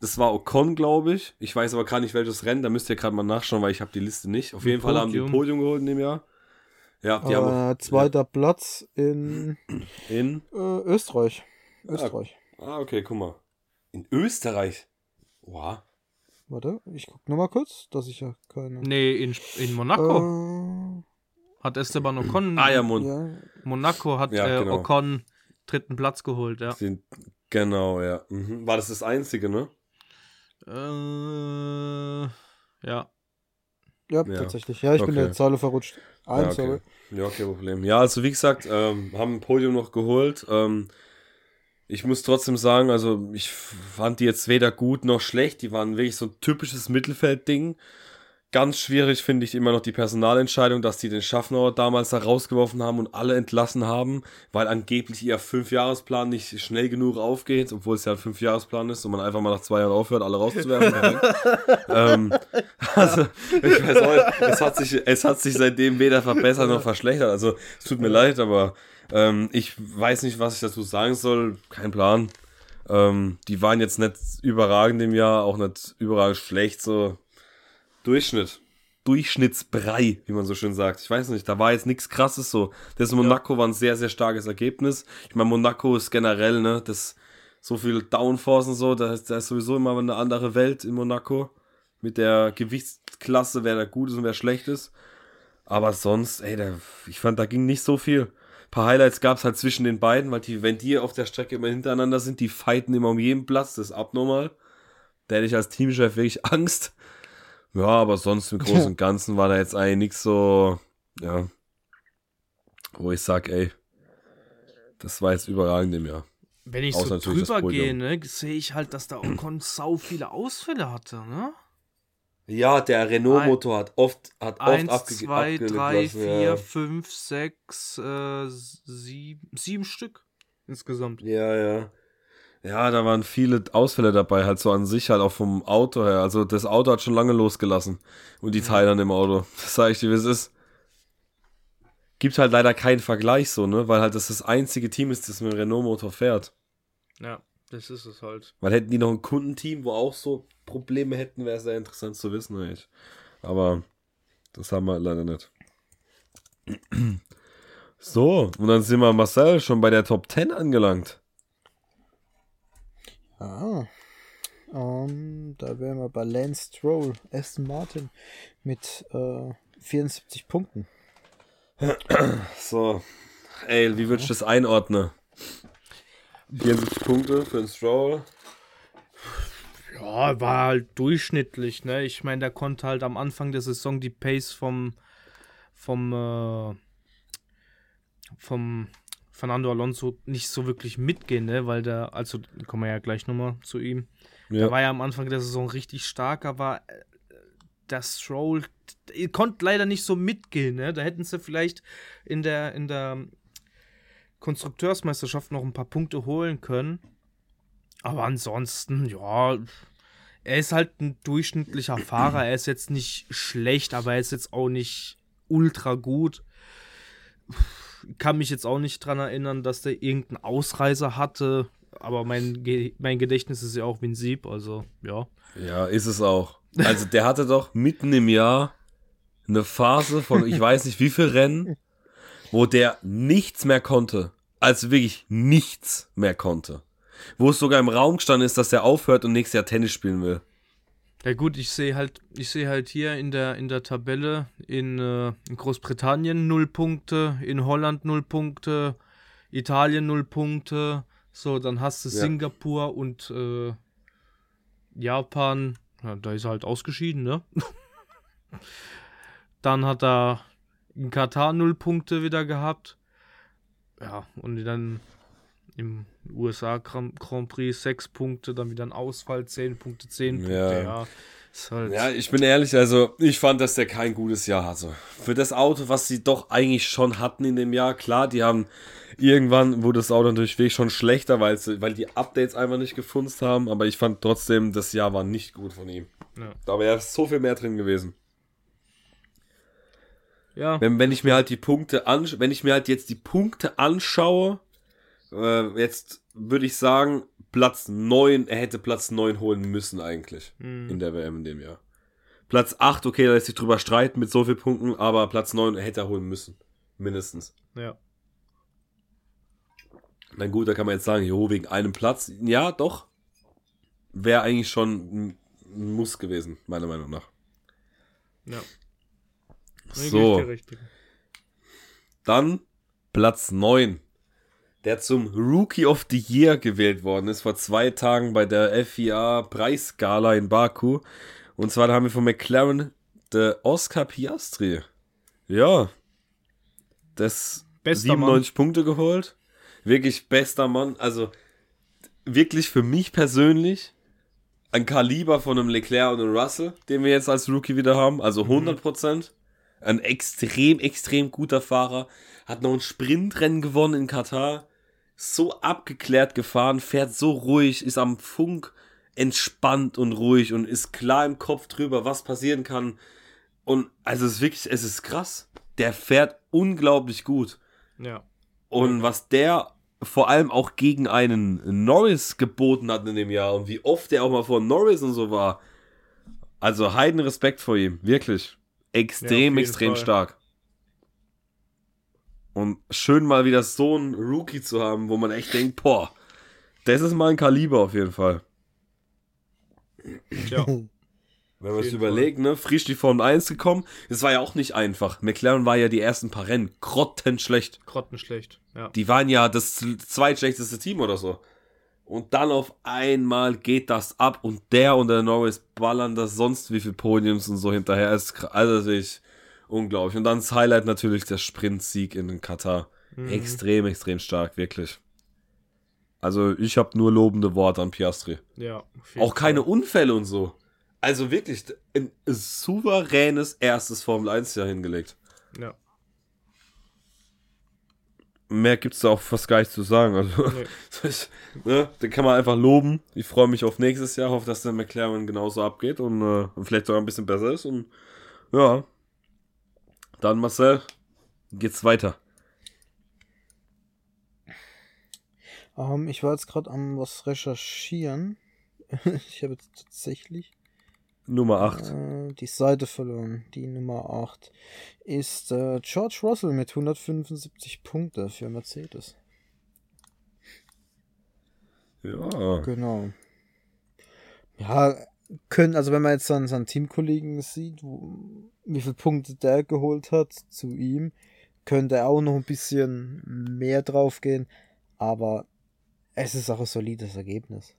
Das war Ocon, glaube ich. Ich weiß aber gar nicht, welches Rennen. Da müsst ihr gerade mal nachschauen, weil ich habe die Liste nicht. Auf jeden Fall haben die ein Podium geholt in dem Jahr. Ja, die äh, haben zweiter ja. Platz in, in? Äh, Österreich. Österreich. Ah, ah, okay, guck mal. In Österreich? Wow. Warte, ich guck nochmal kurz, dass ich ja keine. Nee, in, in Monaco. Äh, hat Esteban Ocon. Ah, ja, Mon ja. Monaco hat ja, äh, genau. Ocon dritten Platz geholt, ja. Den, genau, ja. Mhm. War das das einzige, ne? Äh, ja. Ja, tatsächlich. Ja, ich okay. bin der Zahl verrutscht. Eins, ja, okay. Ja, kein Problem. Ja, also wie gesagt, ähm, haben ein Podium noch geholt. Ähm, ich muss trotzdem sagen, also ich fand die jetzt weder gut noch schlecht. Die waren wirklich so ein typisches Mittelfeldding. Ganz schwierig finde ich immer noch die Personalentscheidung, dass die den Schaffner damals da rausgeworfen haben und alle entlassen haben, weil angeblich ihr Fünfjahresplan nicht schnell genug aufgeht, obwohl es ja ein Fünfjahresplan ist und man einfach mal nach zwei Jahren aufhört, alle rauszuwerfen. ähm, also, ich weiß auch, es hat, sich, es hat sich seitdem weder verbessert noch verschlechtert. Also, es tut mir leid, aber ähm, ich weiß nicht, was ich dazu sagen soll. Kein Plan. Ähm, die waren jetzt nicht überragend im Jahr, auch nicht überragend schlecht, so Durchschnitt. Durchschnittsbrei, wie man so schön sagt. Ich weiß nicht, da war jetzt nichts krasses so. Das Monaco ja. war ein sehr, sehr starkes Ergebnis. Ich meine, Monaco ist generell, ne, das so viel Downforce und so, da ist, da ist sowieso immer eine andere Welt in Monaco. Mit der Gewichtsklasse, wer da gut ist und wer schlecht ist. Aber sonst, ey, da, ich fand, da ging nicht so viel. Ein paar Highlights gab es halt zwischen den beiden, weil die, wenn die auf der Strecke immer hintereinander sind, die fighten immer um jeden Platz, das ist abnormal. Da hätte ich als Teamchef wirklich Angst. Ja, aber sonst im Großen und Ganzen war da jetzt eigentlich nichts so, ja, wo ich sag, ey, das war jetzt überragend im Jahr. Wenn ich Außer so drüber gehe, ne, sehe ich halt, dass der Ocon sau viele Ausfälle hatte, ne? Ja, der Renault-Motor hat oft, hat eins, oft abgegeben. 2, 3, 4, 5, 6, 7, 7 Stück insgesamt. Ja, ja. Ja, da waren viele Ausfälle dabei, halt so an sich, halt auch vom Auto her. Also das Auto hat schon lange losgelassen. Und die Teile an dem Auto. Das sage ich dir, wie es ist. Gibt halt leider keinen Vergleich so, ne? Weil halt das das einzige Team ist, das mit dem Renault-Motor fährt. Ja, das ist es halt. Weil hätten die noch ein Kundenteam, wo auch so Probleme hätten, wäre es sehr interessant zu wissen, eigentlich. Aber das haben wir halt leider nicht. So, und dann sind wir Marcel schon bei der Top 10 angelangt. Ah. Um, ähm, da wären wir bei Lance Stroll, Aston Martin mit äh, 74 Punkten. So. Ey, wie würdest du das einordnen? 74 Punkte für den Stroll. Ja, war halt durchschnittlich, ne? Ich meine, der konnte halt am Anfang der Saison die Pace vom vom äh, vom Fernando Alonso nicht so wirklich mitgehen, ne? weil der, also kommen wir ja gleich nochmal zu ihm. Ja. Der war ja am Anfang der Saison richtig stark, aber äh, der Stroll konnte leider nicht so mitgehen. Ne? Da hätten sie vielleicht in der, in der Konstrukteursmeisterschaft noch ein paar Punkte holen können. Aber ansonsten, ja, er ist halt ein durchschnittlicher Fahrer. Er ist jetzt nicht schlecht, aber er ist jetzt auch nicht ultra gut kann mich jetzt auch nicht dran erinnern, dass der irgendeinen Ausreißer hatte. Aber mein, Ge mein Gedächtnis ist ja auch wie ein Sieb, also ja. Ja, ist es auch. Also der hatte doch mitten im Jahr eine Phase von ich weiß nicht wie viel Rennen, wo der nichts mehr konnte. Also wirklich nichts mehr konnte. wo es sogar im Raum gestanden ist, dass er aufhört und nächstes Jahr Tennis spielen will. Ja gut, ich sehe halt, ich sehe halt hier in der in der Tabelle in, äh, in Großbritannien 0 Punkte, in Holland 0 Punkte, Italien 0 Punkte. So, dann hast du ja. Singapur und äh, Japan, ja, da ist er halt ausgeschieden, ne? dann hat er in Katar 0 Punkte wieder gehabt. Ja, und dann im USA Grand, Prix 6 Punkte, dann wieder ein Ausfall 10 Punkte, 10 Punkte, ja. ja. Halt ja, ich bin ehrlich, also ich fand, dass der kein gutes Jahr hatte. Für das Auto, was sie doch eigentlich schon hatten in dem Jahr, klar, die haben irgendwann wurde das Auto natürlich wirklich schon schlechter, weil, weil die Updates einfach nicht gefunden haben, aber ich fand trotzdem, das Jahr war nicht gut von ihm. Ja. Da wäre so viel mehr drin gewesen. Ja. Wenn, wenn ich mir halt die Punkte anschaue, wenn ich mir halt jetzt die Punkte anschaue, äh, jetzt würde ich sagen, Platz 9, er hätte Platz 9 holen müssen eigentlich mhm. in der WM in dem Jahr. Platz 8, okay, da lässt sich drüber streiten mit so vielen Punkten, aber Platz 9 hätte er holen müssen. Mindestens. Ja. Na gut, da kann man jetzt sagen, jo, wegen einem Platz. Ja, doch. Wäre eigentlich schon ein Muss gewesen, meiner Meinung nach. Ja. So. Dann Platz 9 der zum Rookie of the Year gewählt worden ist vor zwei Tagen bei der FIA Preisskala in Baku. Und zwar haben wir von McLaren der Oscar Piastri. Ja. Das bester 97 Mann. Punkte geholt. Wirklich bester Mann. Also wirklich für mich persönlich ein Kaliber von einem Leclerc und einem Russell, den wir jetzt als Rookie wieder haben. Also 100% Mhm. Ein extrem, extrem guter Fahrer. Hat noch ein Sprintrennen gewonnen in Katar so abgeklärt gefahren, fährt so ruhig, ist am Funk entspannt und ruhig und ist klar im Kopf drüber, was passieren kann. Und also es ist wirklich, es ist krass. Der fährt unglaublich gut. Ja. Und was der vor allem auch gegen einen Norris geboten hat in dem Jahr und wie oft der auch mal vor Norris und so war. Also heiden Respekt vor ihm, wirklich. Extrem, ja, extrem Fall. stark. Und schön mal wieder so einen Rookie zu haben, wo man echt denkt, boah, das ist mal ein Kaliber auf jeden Fall. Ja. Wenn man es überlegt, ne, frisch die Formel 1 gekommen, das war ja auch nicht einfach. McLaren war ja die ersten paar Rennen grottenschlecht. Grottenschlecht, ja. Die waren ja das zweitschlechteste Team oder so. Und dann auf einmal geht das ab und der und der Norris ballern das sonst wie viel Podiums und so hinterher. Also ich, unglaublich. Und dann das Highlight natürlich der Sprintsieg in Katar. Mhm. Extrem, extrem stark, wirklich. Also ich habe nur lobende Worte an Piastri. Ja. Auch keine Fall. Unfälle und so. Also wirklich ein souveränes erstes Formel 1 Jahr hingelegt. Ja. Mehr gibt es da auch fast gar nicht zu sagen. Also, nee. ich, ne, den kann man einfach loben. Ich freue mich auf nächstes Jahr, hoffe, dass der McLaren genauso abgeht und, äh, und vielleicht sogar ein bisschen besser ist. Und ja, dann Marcel, geht's weiter. Um, ähm, ich war jetzt gerade am was recherchieren. ich habe jetzt tatsächlich Nummer 8. Äh, die Seite verloren. Die Nummer 8 ist äh, George Russell mit 175 Punkte für Mercedes. Ja. Genau. Ja, können, also wenn man jetzt dann seinen Teamkollegen sieht, wo, wie viele Punkte der geholt hat zu ihm, könnte er auch noch ein bisschen mehr drauf gehen, aber es ist auch ein solides Ergebnis.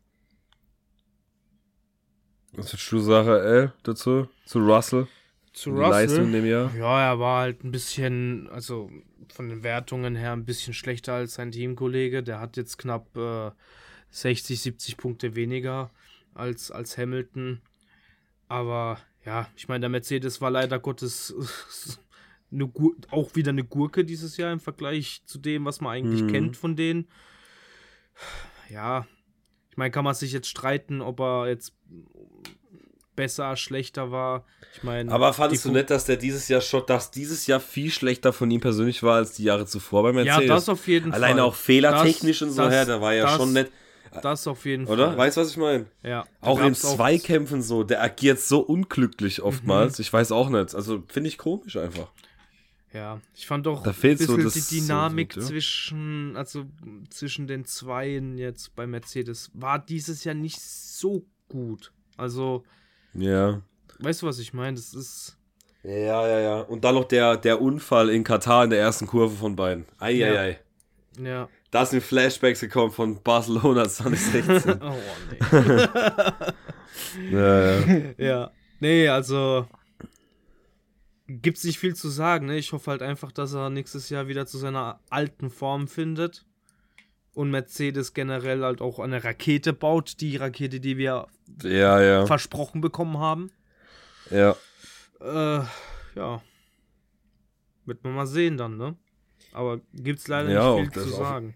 Was würdest du sagen, ey, dazu? Zu Russell? Zu Russell? Leistung in dem Jahr? Ja, er war halt ein bisschen, also von den Wertungen her ein bisschen schlechter als sein Teamkollege. Der hat jetzt knapp äh, 60, 70 Punkte weniger als, als Hamilton. Aber ja, ich meine, der Mercedes war leider Gottes eine auch wieder eine Gurke dieses Jahr im Vergleich zu dem, was man eigentlich mhm. kennt von denen. Ja, ich meine, kann man sich jetzt streiten, ob er jetzt besser, schlechter war. Ich meine, aber fandest du nicht, dass der dieses Jahr schon, dass dieses Jahr viel schlechter von ihm persönlich war als die Jahre zuvor bei Mercedes? Ja, das auf jeden Alleine Fall. Alleine auch fehlertechnisch das, und so das, her, da war ja das, schon nett. Das auf jeden Oder? Fall. Oder? Weißt du, was ich meine? Ja. Auch in Zweikämpfen so, der agiert so unglücklich oftmals. Mhm. Ich weiß auch nicht. Also finde ich komisch einfach. Ja, ich fand doch da fehlt so das, die Dynamik so, so, ja. zwischen, also zwischen den Zweien jetzt bei Mercedes war dieses Jahr nicht so gut. Also, ja. Weißt du, was ich meine? Das ist. Ja, ja, ja. Und dann noch der, der Unfall in Katar in der ersten Kurve von beiden. Eieiei. Ja. Ei, ei. ja. Da sind Flashbacks gekommen von Barcelona 2016. oh, nee. ja, ja. ja. Nee, also gibt es nicht viel zu sagen. Ne? Ich hoffe halt einfach, dass er nächstes Jahr wieder zu seiner alten Form findet. Und Mercedes generell halt auch eine Rakete baut. Die Rakete, die wir ja, ja. versprochen bekommen haben. Ja. Äh, ja. Wird man mal sehen dann, ne? Aber gibt's leider ja, nicht viel zu sagen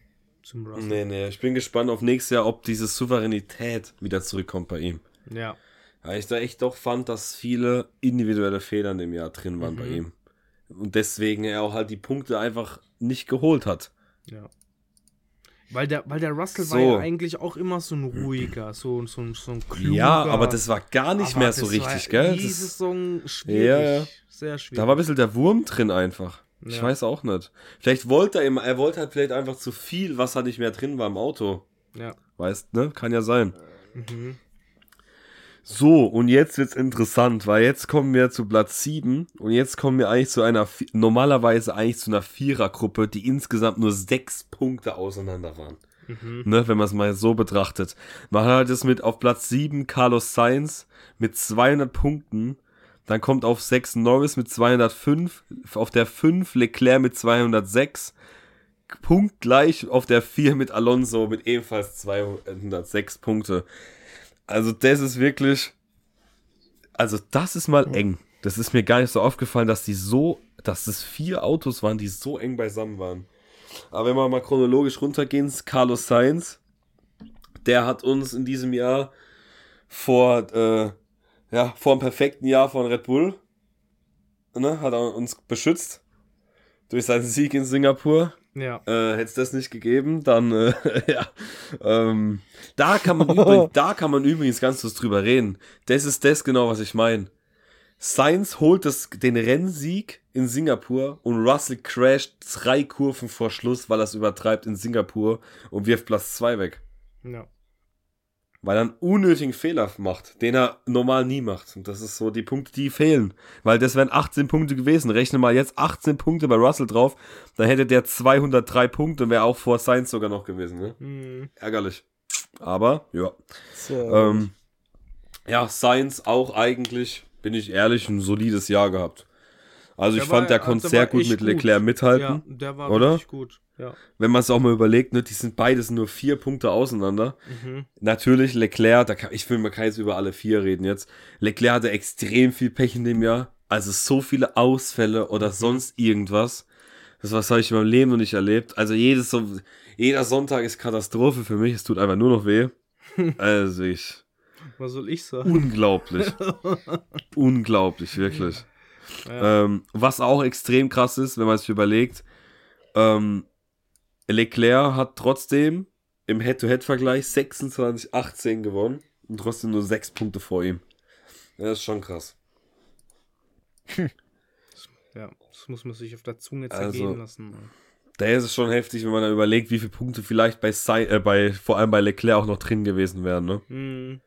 zum Russell. Nee, nee, ich bin gespannt auf nächstes Jahr, ob diese Souveränität wieder zurückkommt bei ihm. Ja. Weil ich da echt doch fand, dass viele individuelle Fehler im Jahr drin waren mhm. bei ihm. Und deswegen er auch halt die Punkte einfach nicht geholt hat. Ja. Weil der, weil der Russell so. war ja eigentlich auch immer so ein ruhiger, so, so, so ein kluger. Ja, aber das war gar nicht mehr so richtig, gell? Die Saison schwierig. Ja, ja. Sehr schwierig. Da war ein bisschen der Wurm drin einfach. Ja. Ich weiß auch nicht. Vielleicht wollte er immer, er wollte halt vielleicht einfach zu viel, was halt nicht mehr drin war im Auto. Ja. Weißt, ne? Kann ja sein. Mhm. So, und jetzt wird's interessant, weil jetzt kommen wir zu Platz 7 und jetzt kommen wir eigentlich zu einer, normalerweise eigentlich zu einer Vierergruppe, die insgesamt nur sechs Punkte auseinander waren. Mhm. Ne, wenn man es mal so betrachtet. Man hat es mit auf Platz 7 Carlos Sainz mit 200 Punkten. Dann kommt auf 6 Norris mit 205. Auf der 5 Leclerc mit 206. Punktgleich auf der 4 mit Alonso mit ebenfalls 206 Punkte. Also das ist wirklich, also das ist mal eng. Das ist mir gar nicht so aufgefallen, dass die so, dass es vier Autos waren, die so eng beisammen waren. Aber wenn wir mal chronologisch runtergehen, Carlos Sainz, der hat uns in diesem Jahr vor, äh, ja, vor dem perfekten Jahr von Red Bull, ne, hat er uns beschützt durch seinen Sieg in Singapur. Ja. Äh, Hätte es das nicht gegeben, dann äh, ja. Ähm, da kann man übrigens, da kann man übrigens ganz kurz drüber reden. Das ist das genau, was ich meine. Sainz holt das, den Rennsieg in Singapur und Russell crasht drei Kurven vor Schluss, weil er es übertreibt in Singapur und wirft Platz zwei weg. Ja weil er einen unnötigen Fehler macht, den er normal nie macht. Und das ist so die Punkte, die fehlen. Weil das wären 18 Punkte gewesen. Rechne mal jetzt 18 Punkte bei Russell drauf, dann hätte der 203 Punkte und wäre auch vor Sainz sogar noch gewesen. Ne? Mhm. Ärgerlich. Aber, ja. Ähm, ja, Sainz auch eigentlich, bin ich ehrlich, ein solides Jahr gehabt. Also der ich fand, der konnte sehr gut mit Leclerc gut. mithalten. Ja, der war oder? richtig gut. Ja. Wenn man es auch mal überlegt, ne, die sind beides nur vier Punkte auseinander. Mhm. Natürlich Leclerc, da kann, ich will, man kann jetzt über alle vier reden jetzt. Leclerc hatte extrem viel Pech in dem Jahr. Also so viele Ausfälle oder mhm. sonst irgendwas. Das was habe ich in meinem Leben noch nicht erlebt. Also jedes jeder Sonntag ist Katastrophe für mich. Es tut einfach nur noch weh. Also ich. Was soll ich sagen? Unglaublich. Unglaublich, wirklich. Ja. Ähm, was auch extrem krass ist, wenn man sich überlegt, ähm, Leclerc hat trotzdem im Head-to-Head-Vergleich 26-18 gewonnen und trotzdem nur 6 Punkte vor ihm. Das ist schon krass. Ja, das muss man sich auf der Zunge zergehen also, lassen. Da ist es schon heftig, wenn man dann überlegt, wie viele Punkte vielleicht bei, äh, bei vor allem bei Leclerc auch noch drin gewesen wären, ne? Mhm.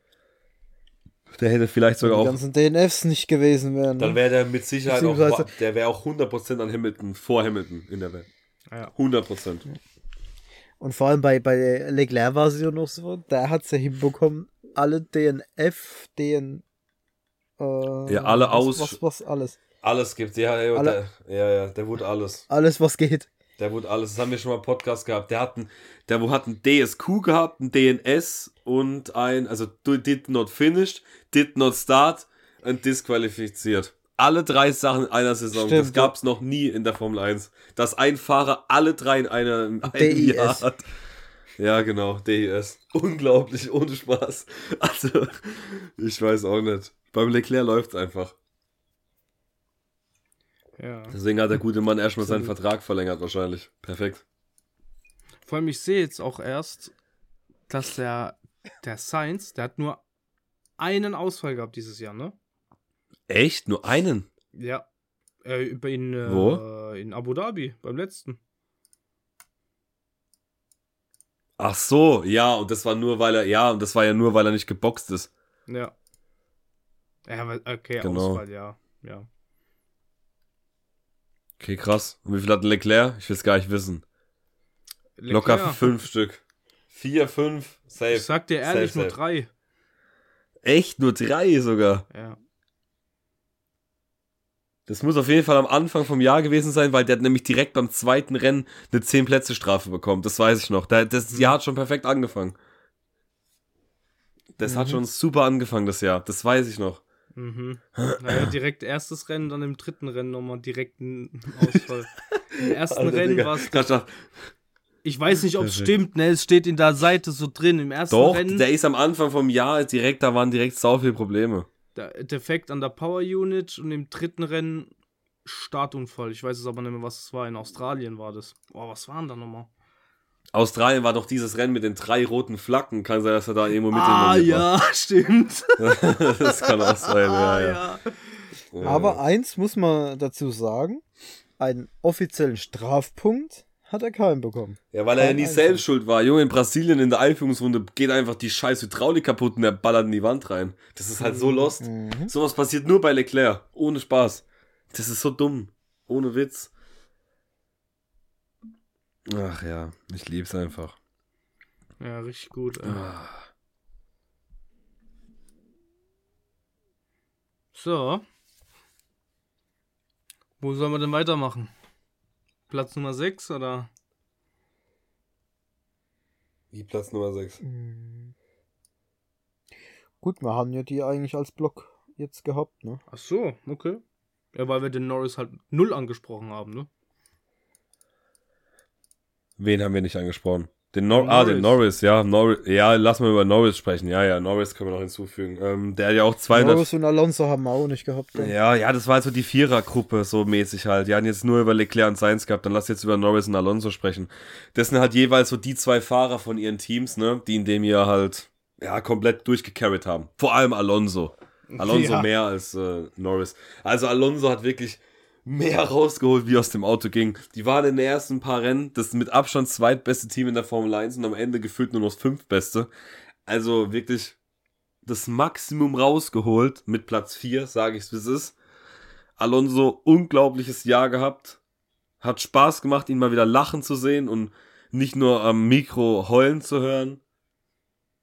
Der hätte vielleicht sogar auch. Wenn die ganzen DNFs nicht gewesen wären. Dann ne? wäre der mit Sicherheit auch. Der wäre auch 100% an Hamilton, vor Hamilton in der Welt. Ja. 100%. Und vor allem bei, bei Leclerc war es ja noch so, der hat es ja hinbekommen, alle DNF, DN. Äh, ja, alle was, aus. Was, was, alles. Alles gibt, ja, ja, alle, der, ja, ja, der wurde alles. Alles, was geht. Der wurde alles, das haben wir schon mal im Podcast gehabt. Der hat ein, der hat ein DSQ gehabt, ein DNS und ein, also did not finished, did not start und disqualifiziert. Alle drei Sachen in einer Saison. Stimmt, das gab es noch nie in der Formel 1. Dass ein Fahrer alle drei in einem, einem Jahr hat. Ja, genau, DIS. Unglaublich, ohne Spaß. Also, ich weiß auch nicht. Beim Leclerc läuft es einfach. Ja. Deswegen hat der gute Mann erstmal seinen Vertrag verlängert, wahrscheinlich. Perfekt. Vor allem, ich sehe jetzt auch erst, dass der, der Science, der hat nur einen Ausfall gehabt dieses Jahr, ne? Echt? Nur einen? Ja. Äh, in, äh, Wo? In Abu Dhabi, beim letzten. Ach so, ja, und das war nur, weil er, ja, und das war ja nur, weil er nicht geboxt ist. Ja. Ja, okay, genau. Ausfall, ja. Ja. Okay, krass. Und wie viel hat Leclerc? Ich will es gar nicht wissen. Leclerc. Locker fünf Stück. Vier, fünf, safe. Ich sag dir ehrlich, safe, nur safe. drei. Echt? Nur drei sogar? Ja. Das muss auf jeden Fall am Anfang vom Jahr gewesen sein, weil der hat nämlich direkt beim zweiten Rennen eine 10 Plätze Strafe bekommen. Das weiß ich noch. Das Jahr hat schon perfekt angefangen. Das mhm. hat schon super angefangen, das Jahr. Das weiß ich noch. Mhm. Naja, direkt erstes Rennen, dann im dritten Rennen nochmal direkt ein Ausfall. Im ersten Alter, Rennen war es. Ich weiß nicht, ob es stimmt, ne? Es steht in der Seite so drin. Im ersten Doch, Rennen. Der ist am Anfang vom Jahr direkt, da waren direkt so viele Probleme. Der Defekt an der Power Unit und im dritten Rennen Startunfall. Ich weiß es aber nicht mehr, was es war. In Australien war das. Boah, was waren da nochmal? Australien war doch dieses Rennen mit den drei roten Flaggen. Kann sein, dass er da irgendwo mit Ah, ja, war. stimmt. das kann auch sein, ah, ja, ja. ja. Aber eins muss man dazu sagen: einen offiziellen Strafpunkt hat er keinen bekommen. Ja, weil er ja nie selbst schuld war. Junge, in Brasilien in der Einführungsrunde geht einfach die scheiß Hydraulik kaputt und er ballert in die Wand rein. Das ist halt so mhm. lost. Mhm. Sowas passiert nur bei Leclerc. Ohne Spaß. Das ist so dumm. Ohne Witz. Ach ja, ich lieb's einfach. Ja, richtig gut. Ah. So. Wo sollen wir denn weitermachen? Platz Nummer 6 oder? Wie Platz Nummer 6? Mhm. Gut, wir haben ja die eigentlich als Block jetzt gehabt, ne? Ach so, okay. Ja, weil wir den Norris halt null angesprochen haben, ne? Wen haben wir nicht angesprochen? Den Nor Norris. Ah, den Norris, ja. Norris, ja, lass mal über Norris sprechen. Ja, ja, Norris können wir noch hinzufügen. Ähm, der hat ja auch 200. Norris und Alonso haben wir auch nicht gehabt. Ja, ja, ja das war halt so die Vierergruppe, so mäßig halt. Die hatten jetzt nur über Leclerc und Sainz gehabt. Dann lass jetzt über Norris und Alonso sprechen. Das sind halt jeweils so die zwei Fahrer von ihren Teams, ne, die in dem Jahr halt, ja, komplett durchgecarried haben. Vor allem Alonso. Alonso ja. mehr als äh, Norris. Also Alonso hat wirklich mehr rausgeholt, wie aus dem Auto ging. Die waren in den ersten paar Rennen das mit Abstand zweitbeste Team in der Formel 1 und am Ende gefühlt nur noch das fünftbeste. Also wirklich das Maximum rausgeholt mit Platz 4, sage ich es, wie es ist. Alonso unglaubliches Jahr gehabt. Hat Spaß gemacht, ihn mal wieder lachen zu sehen und nicht nur am Mikro heulen zu hören.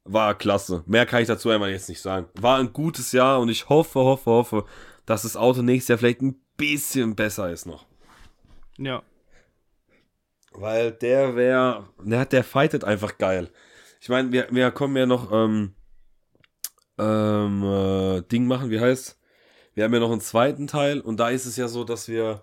War klasse. Mehr kann ich dazu einmal jetzt nicht sagen. War ein gutes Jahr und ich hoffe, hoffe, hoffe, dass das Auto nächstes Jahr vielleicht ein bisschen besser ist noch. Ja. Weil der wäre, der, der fightet einfach geil. Ich meine, wir, wir kommen ja noch, ähm, ähm, äh, Ding machen, wie heißt Wir haben ja noch einen zweiten Teil und da ist es ja so, dass wir,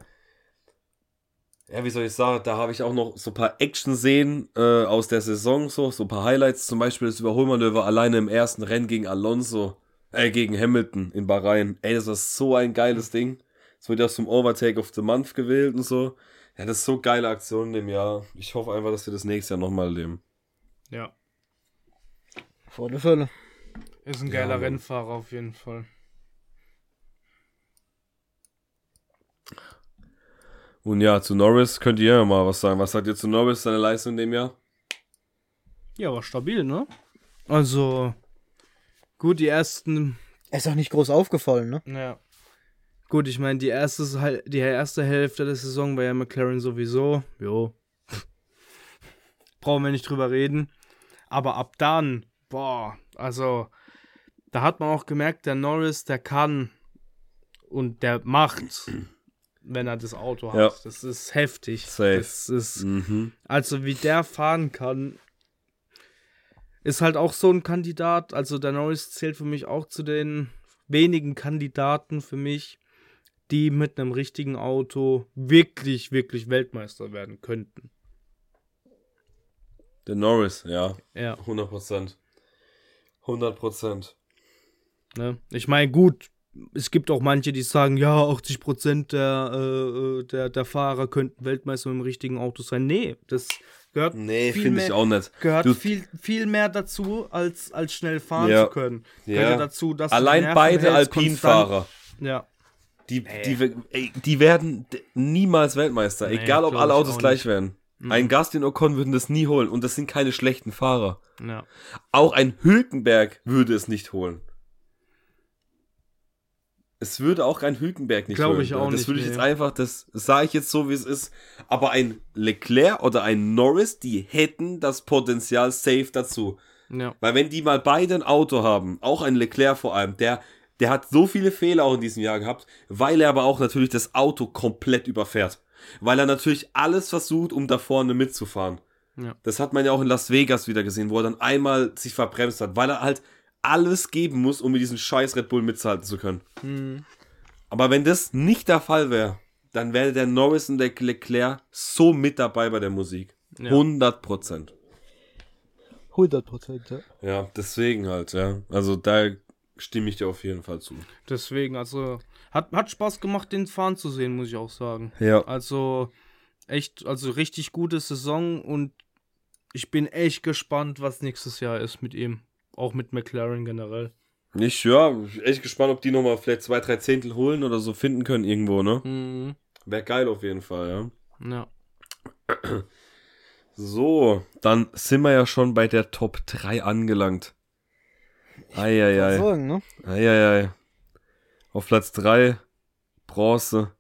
ja, wie soll ich sagen, da habe ich auch noch so ein paar Action-Szenen äh, aus der Saison, so, so ein paar Highlights, zum Beispiel das Überholmanöver alleine im ersten Rennen gegen Alonso, äh, gegen Hamilton in Bahrain. Ey, das ist so ein geiles Ding. Es wird ja zum Overtake of the Month gewählt und so. Ja, das ist so geile Aktion in dem Jahr. Ich hoffe einfach, dass wir das nächstes Jahr nochmal erleben. Ja. Vor der Fälle. Ist ein geiler ja, Rennfahrer auf jeden Fall. Und ja, zu Norris könnt ihr ja mal was sagen. Was sagt ihr zu Norris, seine Leistung in dem Jahr? Ja, war stabil, ne? Also, gut, die ersten. Er ist auch nicht groß aufgefallen, ne? Ja. Gut, ich meine, die erste, die erste Hälfte der Saison war ja McLaren sowieso. Jo. Brauchen wir nicht drüber reden. Aber ab dann, boah, also, da hat man auch gemerkt, der Norris, der kann und der macht, wenn er das Auto hat. Ja. Das ist heftig. Safe. Das ist, mhm. also wie der fahren kann, ist halt auch so ein Kandidat. Also der Norris zählt für mich auch zu den wenigen Kandidaten für mich, die mit einem richtigen Auto wirklich, wirklich Weltmeister werden könnten. Der Norris, ja. Ja. 100 Prozent. 100 Prozent. Ne? Ich meine, gut, es gibt auch manche, die sagen, ja, 80 Prozent der, äh, der, der Fahrer könnten Weltmeister mit dem richtigen Auto sein. Nee, das gehört nee, finde ich auch nicht. Gehört du, viel, viel mehr dazu, als, als schnell fahren ja. zu können. Ja. dazu, dass Allein beide Alpinfahrer. Ja Die, nee. die, ey, die werden niemals Weltmeister, nee, egal ob alle Autos gleich werden. Mhm. Ein Gastin Ocon würden das nie holen und das sind keine schlechten Fahrer. Ja. Auch ein Hülkenberg würde es nicht holen. Es würde auch ein Hülkenberg nicht Glaube ich auch das nicht. würde ich nee. jetzt einfach, das sage ich jetzt so, wie es ist. Aber ein Leclerc oder ein Norris, die hätten das Potenzial safe dazu. Ja. Weil wenn die mal beide ein Auto haben, auch ein Leclerc vor allem, der, der hat so viele Fehler auch in diesem Jahr gehabt, weil er aber auch natürlich das Auto komplett überfährt. Weil er natürlich alles versucht, um da vorne mitzufahren. Ja. Das hat man ja auch in Las Vegas wieder gesehen, wo er dann einmal sich verbremst hat, weil er halt alles geben muss, um mit diesem scheiß Red Bull mitzuhalten zu können. Mhm. Aber wenn das nicht der Fall wäre, dann wäre der Norris und der Leclerc so mit dabei bei der Musik. Ja. 100 Prozent. 100 Prozent, ja. Ja, deswegen halt, ja. Also da stimme ich dir auf jeden Fall zu. Deswegen, also hat, hat Spaß gemacht, den fahren zu sehen, muss ich auch sagen. Ja. Also echt, also richtig gute Saison und ich bin echt gespannt, was nächstes Jahr ist mit ihm. Auch mit McLaren generell. Ich, ja, echt gespannt, ob die nochmal vielleicht zwei, drei Zehntel holen oder so finden können irgendwo, ne? Mhm. Wäre geil auf jeden Fall, ja. Ja. So, dann sind wir ja schon bei der Top 3 angelangt. Eieiei. Sagen, ne? Eieiei. Auf Platz 3 Bronze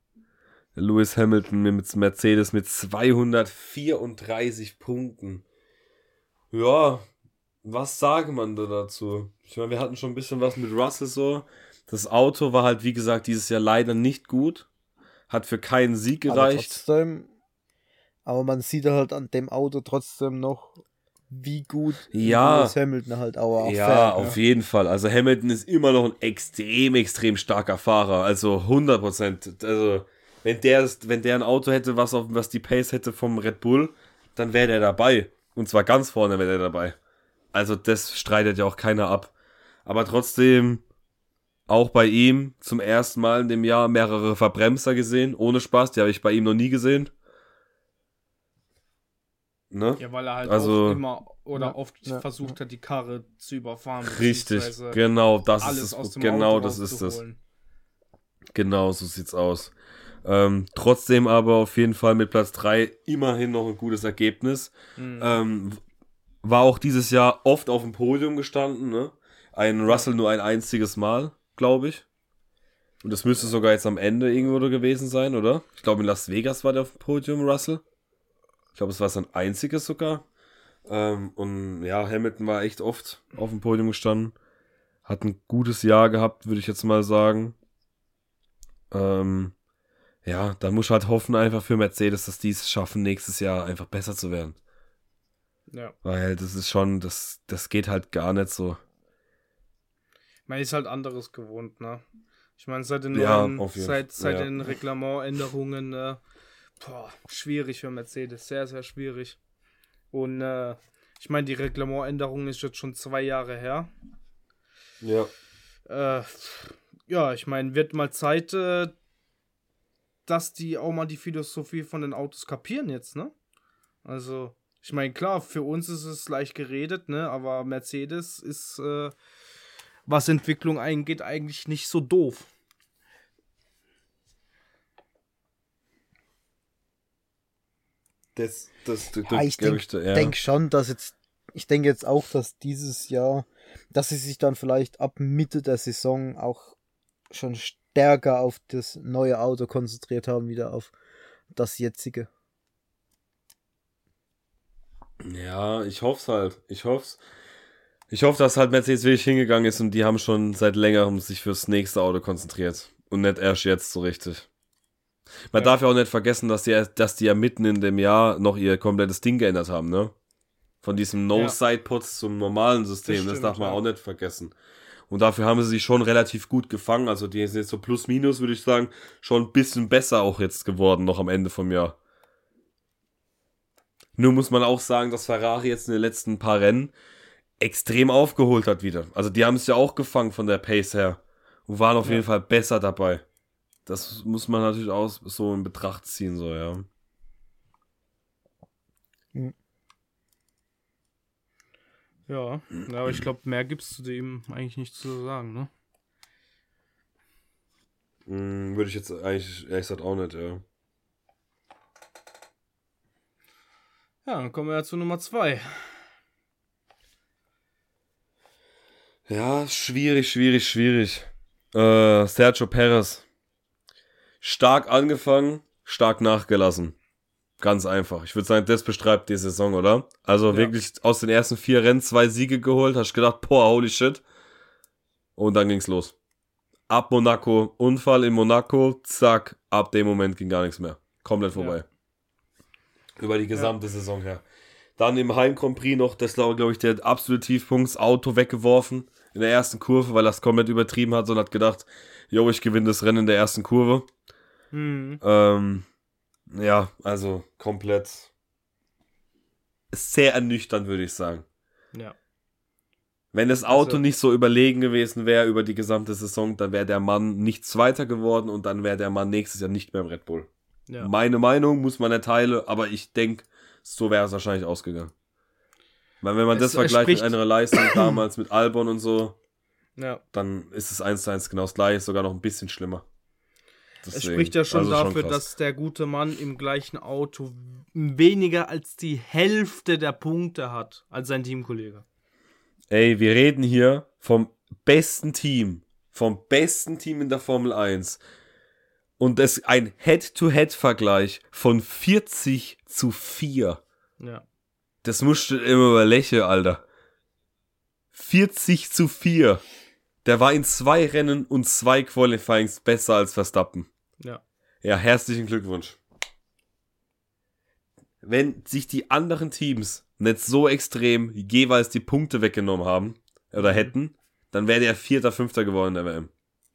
Lewis Hamilton mit Mercedes mit 234 Punkten. Ja, was sagt man da dazu? Ich meine, wir hatten schon ein bisschen was mit Russell so. Das Auto war halt, wie gesagt, dieses Jahr leider nicht gut. Hat für keinen Sieg gereicht. Aber, trotzdem, aber man sieht halt an dem Auto trotzdem noch, wie gut ja, Hamilton halt auch, auch Ja, fährt, auf ja. jeden Fall. Also Hamilton ist immer noch ein extrem, extrem starker Fahrer. Also 100 Prozent. Also wenn der, wenn der ein Auto hätte, was, auf, was die Pace hätte vom Red Bull, dann wäre der dabei. Und zwar ganz vorne wäre der dabei. Also das streitet ja auch keiner ab. Aber trotzdem, auch bei ihm zum ersten Mal in dem Jahr mehrere Verbremser gesehen, ohne Spaß, die habe ich bei ihm noch nie gesehen. Ne? Ja, weil er halt also, immer oder ja, oft ja, versucht hat, die Karre zu überfahren. Richtig, genau, das ist es. Genau, Auto das ist es. Genau, so sieht's aus. Ähm, trotzdem aber auf jeden Fall mit Platz 3 immerhin noch ein gutes Ergebnis. Mhm. Ähm, war auch dieses Jahr oft auf dem Podium gestanden, ne? Ein Russell nur ein einziges Mal, glaube ich. Und das müsste sogar jetzt am Ende irgendwo gewesen sein, oder? Ich glaube, in Las Vegas war der auf dem Podium, Russell. Ich glaube, es war sein einziges sogar. Ähm, und ja, Hamilton war echt oft auf dem Podium gestanden. Hat ein gutes Jahr gehabt, würde ich jetzt mal sagen. Ähm, ja, dann muss ich halt hoffen einfach für Mercedes, dass die es schaffen, nächstes Jahr einfach besser zu werden. Ja. Weil das ist schon, das, das geht halt gar nicht so. Man ist halt anderes gewohnt, ne? Ich meine, seit den ja, neuen, seit, seit ja. den Reglementänderungen, äh, boah, schwierig für Mercedes, sehr, sehr schwierig. Und äh, ich meine, die Reglementänderung ist jetzt schon zwei Jahre her. Ja. Äh, ja, ich meine, wird mal Zeit, äh, dass die auch mal die Philosophie von den Autos kapieren jetzt, ne? Also, ich meine, klar, für uns ist es leicht geredet, ne? Aber Mercedes ist, äh, was Entwicklung eingeht, eigentlich nicht so doof. Das, das, das, ja, ich denke ja. denk schon, dass jetzt, ich denke jetzt auch, dass dieses Jahr, dass sie sich dann vielleicht ab Mitte der Saison auch schon stärker auf das neue Auto konzentriert haben, wieder auf das jetzige. Ja, ich hoffe es halt. Ich hoffe Ich hoffe, dass halt Mercedes wirklich hingegangen ist und die haben schon seit längerem sich fürs nächste Auto konzentriert. Und nicht erst jetzt so richtig. Man ja. darf ja auch nicht vergessen, dass die, dass die ja mitten in dem Jahr noch ihr komplettes Ding geändert haben, ne? Von diesem No-Side-Puts ja. zum normalen System. Das, stimmt, das darf man ja. auch nicht vergessen. Und dafür haben sie sich schon relativ gut gefangen. Also die sind jetzt so plus minus, würde ich sagen, schon ein bisschen besser auch jetzt geworden, noch am Ende vom Jahr. Nur muss man auch sagen, dass Ferrari jetzt in den letzten paar Rennen extrem aufgeholt hat wieder. Also die haben es ja auch gefangen von der Pace her und waren auf ja. jeden Fall besser dabei. Das muss man natürlich auch so in Betracht ziehen, so, ja. Hm. Ja, aber ich glaube, mehr gibt es zu dem eigentlich nicht zu sagen, ne? Hm, würde ich jetzt eigentlich ehrlich gesagt auch nicht, ja. Ja, dann kommen wir ja zu Nummer 2. Ja, schwierig, schwierig, schwierig. Äh, Sergio Perez. Stark angefangen, stark nachgelassen. Ganz einfach. Ich würde sagen, das beschreibt die Saison, oder? Also ja. wirklich aus den ersten vier Rennen zwei Siege geholt. Hast gedacht, boah, holy shit. Und dann ging's los. Ab Monaco, Unfall in Monaco, zack, ab dem Moment ging gar nichts mehr. Komplett vorbei. Ja. Über die gesamte ja. Saison her. Dann im Heim Grand Prix noch, das war, glaube ich, der absolute Tiefpunkt, das Auto weggeworfen in der ersten Kurve, weil er es komplett übertrieben hat und hat gedacht, yo, ich gewinne das Rennen in der ersten Kurve. Mhm. Ähm, ja, also komplett sehr ernüchternd, würde ich sagen. Ja. Wenn das Auto also, nicht so überlegen gewesen wäre über die gesamte Saison, dann wäre der Mann nicht Zweiter geworden und dann wäre der Mann nächstes Jahr nicht mehr im Red Bull. Ja. Meine Meinung muss man erteilen, aber ich denke, so wäre es wahrscheinlich ausgegangen. Weil wenn man es, das vergleicht mit einer Leistung damals mit Albon und so, ja. dann ist es eins zu eins genau das gleiche, sogar noch ein bisschen schlimmer. Deswegen, es spricht ja schon also dafür, schon dass der gute Mann im gleichen Auto weniger als die Hälfte der Punkte hat als sein Teamkollege. Ey, wir reden hier vom besten Team, vom besten Team in der Formel 1. Und ist ein Head-to-Head-Vergleich von 40 zu 4. Ja. Das musst du immer überlächeln, Alter. 40 zu 4. Der war in zwei Rennen und zwei Qualifyings besser als Verstappen. Ja. Ja, herzlichen Glückwunsch. Wenn sich die anderen Teams nicht so extrem jeweils die Punkte weggenommen haben oder mhm. hätten, dann wäre der Vierter, Fünfter geworden in der WM.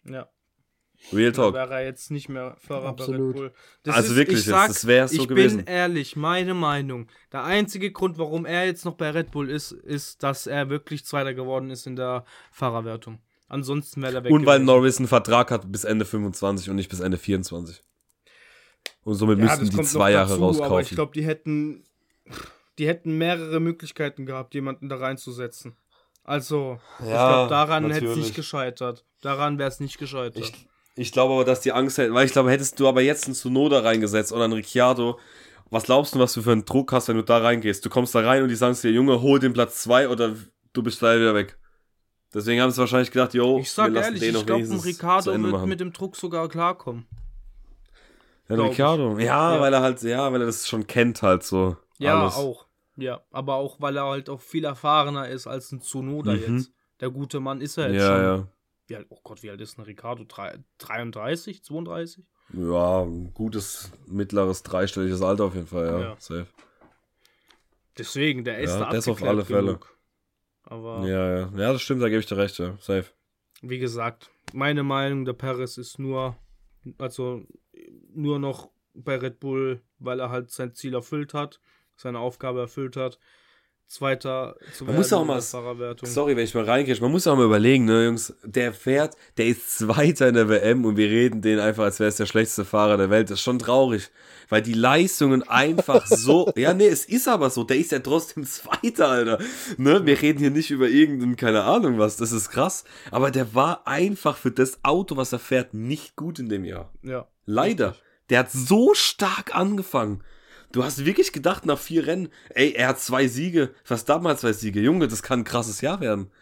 Ja. Real Talk. Wäre er jetzt nicht mehr Fahrer Absolut. bei Red Bull. Das also ist, wirklich, sag, das wäre so ich gewesen. Ich bin ehrlich, meine Meinung. Der einzige Grund, warum er jetzt noch bei Red Bull ist, ist, dass er wirklich Zweiter geworden ist in der Fahrerwertung. Ansonsten wäre er weg. Und weil Norris einen Vertrag hat bis Ende 25 und nicht bis Ende 24. Und somit ja, müssten die zwei Jahre dazu, rauskaufen. Aber ich glaube, die hätten, die hätten mehrere Möglichkeiten gehabt, jemanden da reinzusetzen. Also, ja, ich glaube, daran hätte es nicht gescheitert. Daran wäre es nicht gescheitert. Ich, ich glaube aber, dass die Angst hätten, weil ich glaube, hättest du aber jetzt einen Tsunoda reingesetzt oder einen Ricciardo, was glaubst du, was du für einen Druck hast, wenn du da reingehst? Du kommst da rein und die sagen dir, Junge, hol den Platz 2 oder du bist gleich wieder weg. Deswegen haben sie wahrscheinlich gedacht, yo, ich sag ehrlich, ich glaube, ein Ricardo wird mit dem Druck sogar klarkommen. Ja, Ricardo. Ja, ja, weil er halt, ja, weil er das schon kennt halt so. Ja, alles. auch. Ja, aber auch, weil er halt auch viel erfahrener ist als ein Tsunoda mhm. jetzt. Der gute Mann ist er jetzt ja, schon. Ja wie alt, oh Gott, wie alt ist ein Ricardo? 33, 32? Ja, ein gutes, mittleres, dreistelliges Alter auf jeden Fall, ja. ja. Safe. Deswegen, der ist ja, da das auf alle Fälle. Genug. Aber ja, ja. Ja, das stimmt, da gebe ich dir recht, ja. Safe. Wie gesagt, meine Meinung, der Paris ist nur, also nur noch bei Red Bull, weil er halt sein Ziel erfüllt hat, seine Aufgabe erfüllt hat. Zweiter zu man muss auch mal, Sorry, wenn ich mal reingehe, man muss auch mal überlegen, ne, Jungs, der fährt, der ist Zweiter in der WM und wir reden den einfach, als wäre es der schlechteste Fahrer der Welt. Das ist schon traurig, weil die Leistungen einfach so, ja, nee, es ist aber so, der ist ja trotzdem Zweiter, Alter. Ne, wir reden hier nicht über irgendeinen, keine Ahnung was, das ist krass, aber der war einfach für das Auto, was er fährt, nicht gut in dem Jahr. Ja. Leider. Der hat so stark angefangen. Du hast wirklich gedacht nach vier Rennen, ey, er hat zwei Siege, fast damals zwei Siege. Junge, das kann ein krasses Jahr werden.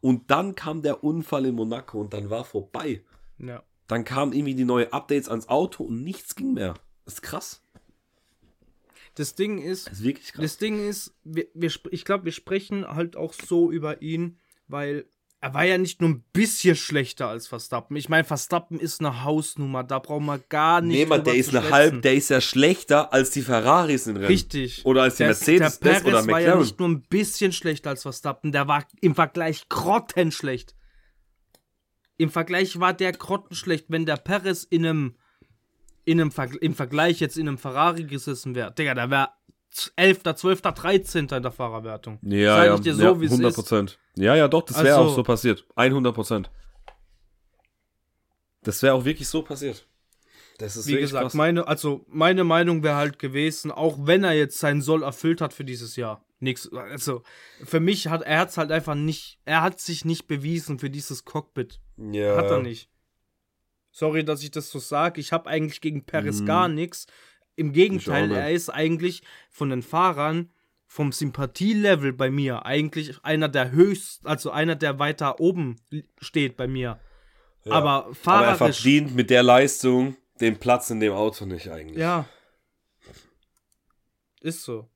Und dann kam der Unfall in Monaco und dann war vorbei. Ja. Dann kamen irgendwie die neuen Updates ans Auto und nichts ging mehr. Das ist krass. Das Ding ist, das ist. Das Ding ist, wir, wir, ich glaube, wir sprechen halt auch so über ihn, weil er war ja nicht nur ein bisschen schlechter als Verstappen. Ich meine, Verstappen ist eine Hausnummer, da brauchen wir gar nicht. Nee, man, der ist eine halb, der ist ja schlechter als die Ferraris in Rennen. Richtig. Oder als die der, Mercedes der Perez oder McLaren. war ja nicht nur ein bisschen schlechter als Verstappen, der war im Vergleich grottenschlecht. Im Vergleich war der grottenschlecht, wenn der Perez in einem, in einem im Vergleich jetzt in einem Ferrari gesessen wäre. Digga, der wäre 11., 12., 13. in der Fahrerwertung. Ja, Sag ja, ich dir so, ja 100 Prozent. Ja, ja, doch, das wäre also, auch so passiert. 100 Prozent. Das wäre auch wirklich so passiert. Das ist Wie gesagt, krass. meine, also meine Meinung wäre halt gewesen, auch wenn er jetzt seinen Soll erfüllt hat für dieses Jahr. Nix, also für mich hat er es halt einfach nicht, er hat sich nicht bewiesen für dieses Cockpit. Ja. Hat er nicht. Sorry, dass ich das so sage. Ich habe eigentlich gegen Perez mhm. gar nichts. Im Gegenteil, er ist eigentlich von den Fahrern vom Sympathielevel bei mir eigentlich einer der höchst, also einer der weiter oben steht bei mir. Ja. Aber Fahrer. Aber er verdient mit der Leistung den Platz in dem Auto nicht eigentlich. Ja. Ist so.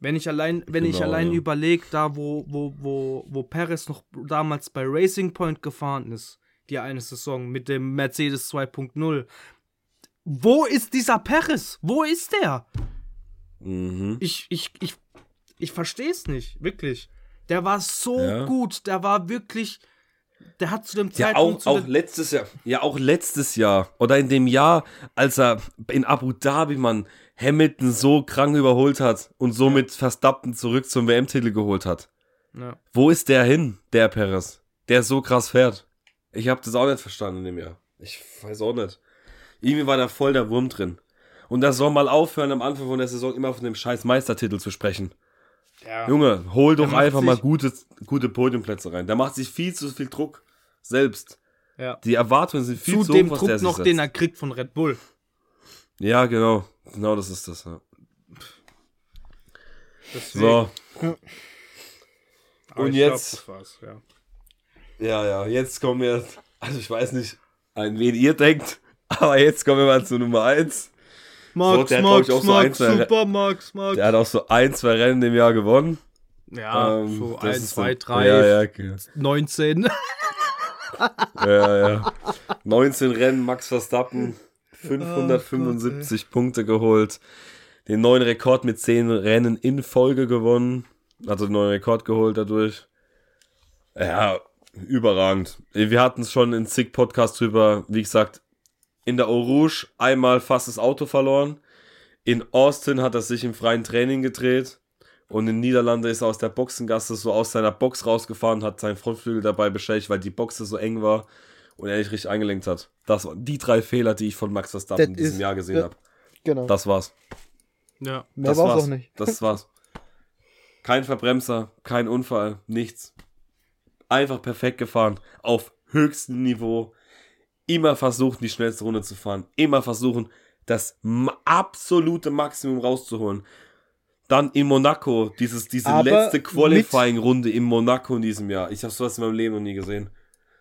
Wenn ich allein, wenn genau, ich allein ja. überlege, da wo, wo, wo, wo Perez noch damals bei Racing Point gefahren ist, die eine Saison mit dem Mercedes 2.0. Wo ist dieser Perez? Wo ist der? Mhm. Ich, ich, ich, ich verstehe es nicht, wirklich. Der war so ja. gut, der war wirklich, der hat zu dem Zeitpunkt. Ja, auch, auch letztes Jahr, ja, auch letztes Jahr oder in dem Jahr, als er in Abu Dhabi, man, Hamilton so krank überholt hat und somit ja. Verstappen zurück zum WM-Titel geholt hat. Ja. Wo ist der hin, der Perez, der so krass fährt? Ich habe das auch nicht verstanden in dem Jahr. Ich weiß auch nicht. Irgendwie war da voll der Wurm drin. Und das soll mal aufhören, am Anfang von der Saison immer von dem scheiß Meistertitel zu sprechen. Ja. Junge, hol doch einfach mal gute, gute Podiumplätze rein. Da macht sich viel zu viel Druck selbst. Ja. Die Erwartungen sind viel zu, zu dem hoch, Druck noch, den er kriegt von Red Bull. Ja, genau. Genau das ist das. Ja. So. Und jetzt. Glaub, ja. ja, ja, jetzt kommen wir. Also, ich weiß nicht, an wen ihr denkt, aber jetzt kommen wir mal zu Nummer 1. Max, so, Max, Max, Max, super, Max, Max. Der hat auch so ein, zwei Rennen im Jahr gewonnen. Ja, ähm, so 1, 2, 3, ja, ja, okay. 19. ja, ja. 19 Rennen, Max Verstappen. 575 oh, Punkte geholt, den neuen Rekord mit 10 Rennen in Folge gewonnen, also den neuen Rekord geholt dadurch. Ja, überragend. Wir hatten es schon in zig Podcasts drüber, wie gesagt, in der Eau Rouge einmal fast das Auto verloren. In Austin hat er sich im freien Training gedreht. Und in Niederlande ist er aus der Boxengasse so aus seiner Box rausgefahren, hat seinen Frontflügel dabei beschädigt, weil die Boxe so eng war und er nicht richtig eingelenkt hat. Das waren die drei Fehler, die ich von Max Verstappen in diesem Jahr gesehen habe. Genau. Das war's. Ja. Mehr das war's auch nicht. Das war's. Kein Verbremser, kein Unfall, nichts. Einfach perfekt gefahren. Auf höchstem Niveau. Immer versuchen, die schnellste Runde zu fahren. Immer versuchen, das absolute Maximum rauszuholen. Dann in Monaco, dieses, diese Aber letzte Qualifying-Runde in Monaco in diesem Jahr. Ich habe sowas in meinem Leben noch nie gesehen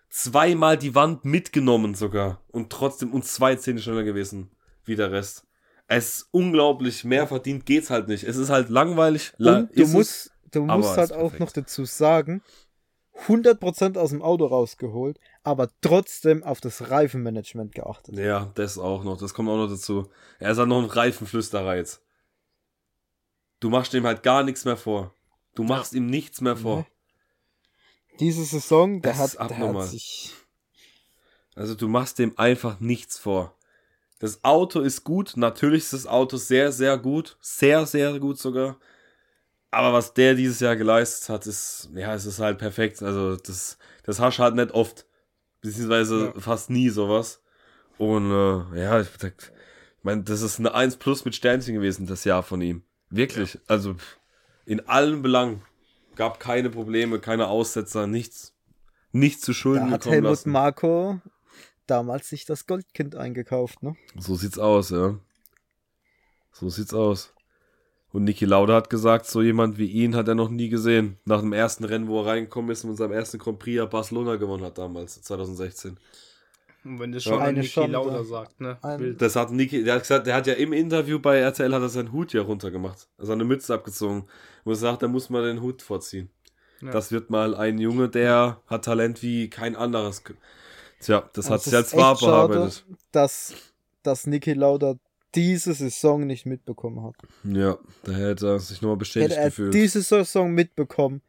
zweimal die Wand mitgenommen sogar und trotzdem uns zwei Zähne schneller gewesen wie der Rest. Es ist unglaublich, mehr verdient geht's halt nicht. Es ist halt langweilig. Und du musst, du musst halt auch noch dazu sagen, 100% aus dem Auto rausgeholt, aber trotzdem auf das Reifenmanagement geachtet. Ja, das auch noch. Das kommt auch noch dazu. Er ist halt noch ein Reifenflüsterer jetzt. Du machst ihm halt gar nichts mehr vor. Du machst ihm nichts mehr vor. Diese Saison, der hat, der hat sich. Also du machst dem einfach nichts vor. Das Auto ist gut, natürlich ist das Auto sehr, sehr gut, sehr, sehr gut sogar. Aber was der dieses Jahr geleistet hat, ist, ja, es ist halt perfekt. Also das, das hast du halt nicht oft, beziehungsweise ja. fast nie sowas. Und äh, ja, ich, ich meine, das ist eine 1 plus mit Sternchen gewesen, das Jahr von ihm. Wirklich. Ja. Also in allen Belangen gab keine Probleme, keine Aussetzer, nichts. Nichts zu Schulden da hat Helmut lassen. Marco damals sich das Goldkind eingekauft, ne? So sieht's aus, ja. So sieht's aus. Und Niki Lauda hat gesagt, so jemand wie ihn hat er noch nie gesehen. Nach dem ersten Rennen, wo er reingekommen ist und seinem ersten Grand Prix Barcelona gewonnen hat damals, 2016. Und wenn das schon ja, Niki Lauda sagt, ne? Das hat Niki, der hat gesagt, der hat ja im Interview bei RTL hat er seinen Hut ja runtergemacht. Also eine Mütze abgezogen. Und er sagt, da muss man den Hut vorziehen. Ja. Das wird mal ein Junge, der hat Talent wie kein anderes. Tja, das, hat sich als wahr bearbeitet. Dass, dass Niki Lauda diese Saison nicht mitbekommen hat. Ja, da hätte er sich nochmal bestätigt hätte er gefühlt. diese Saison mitbekommen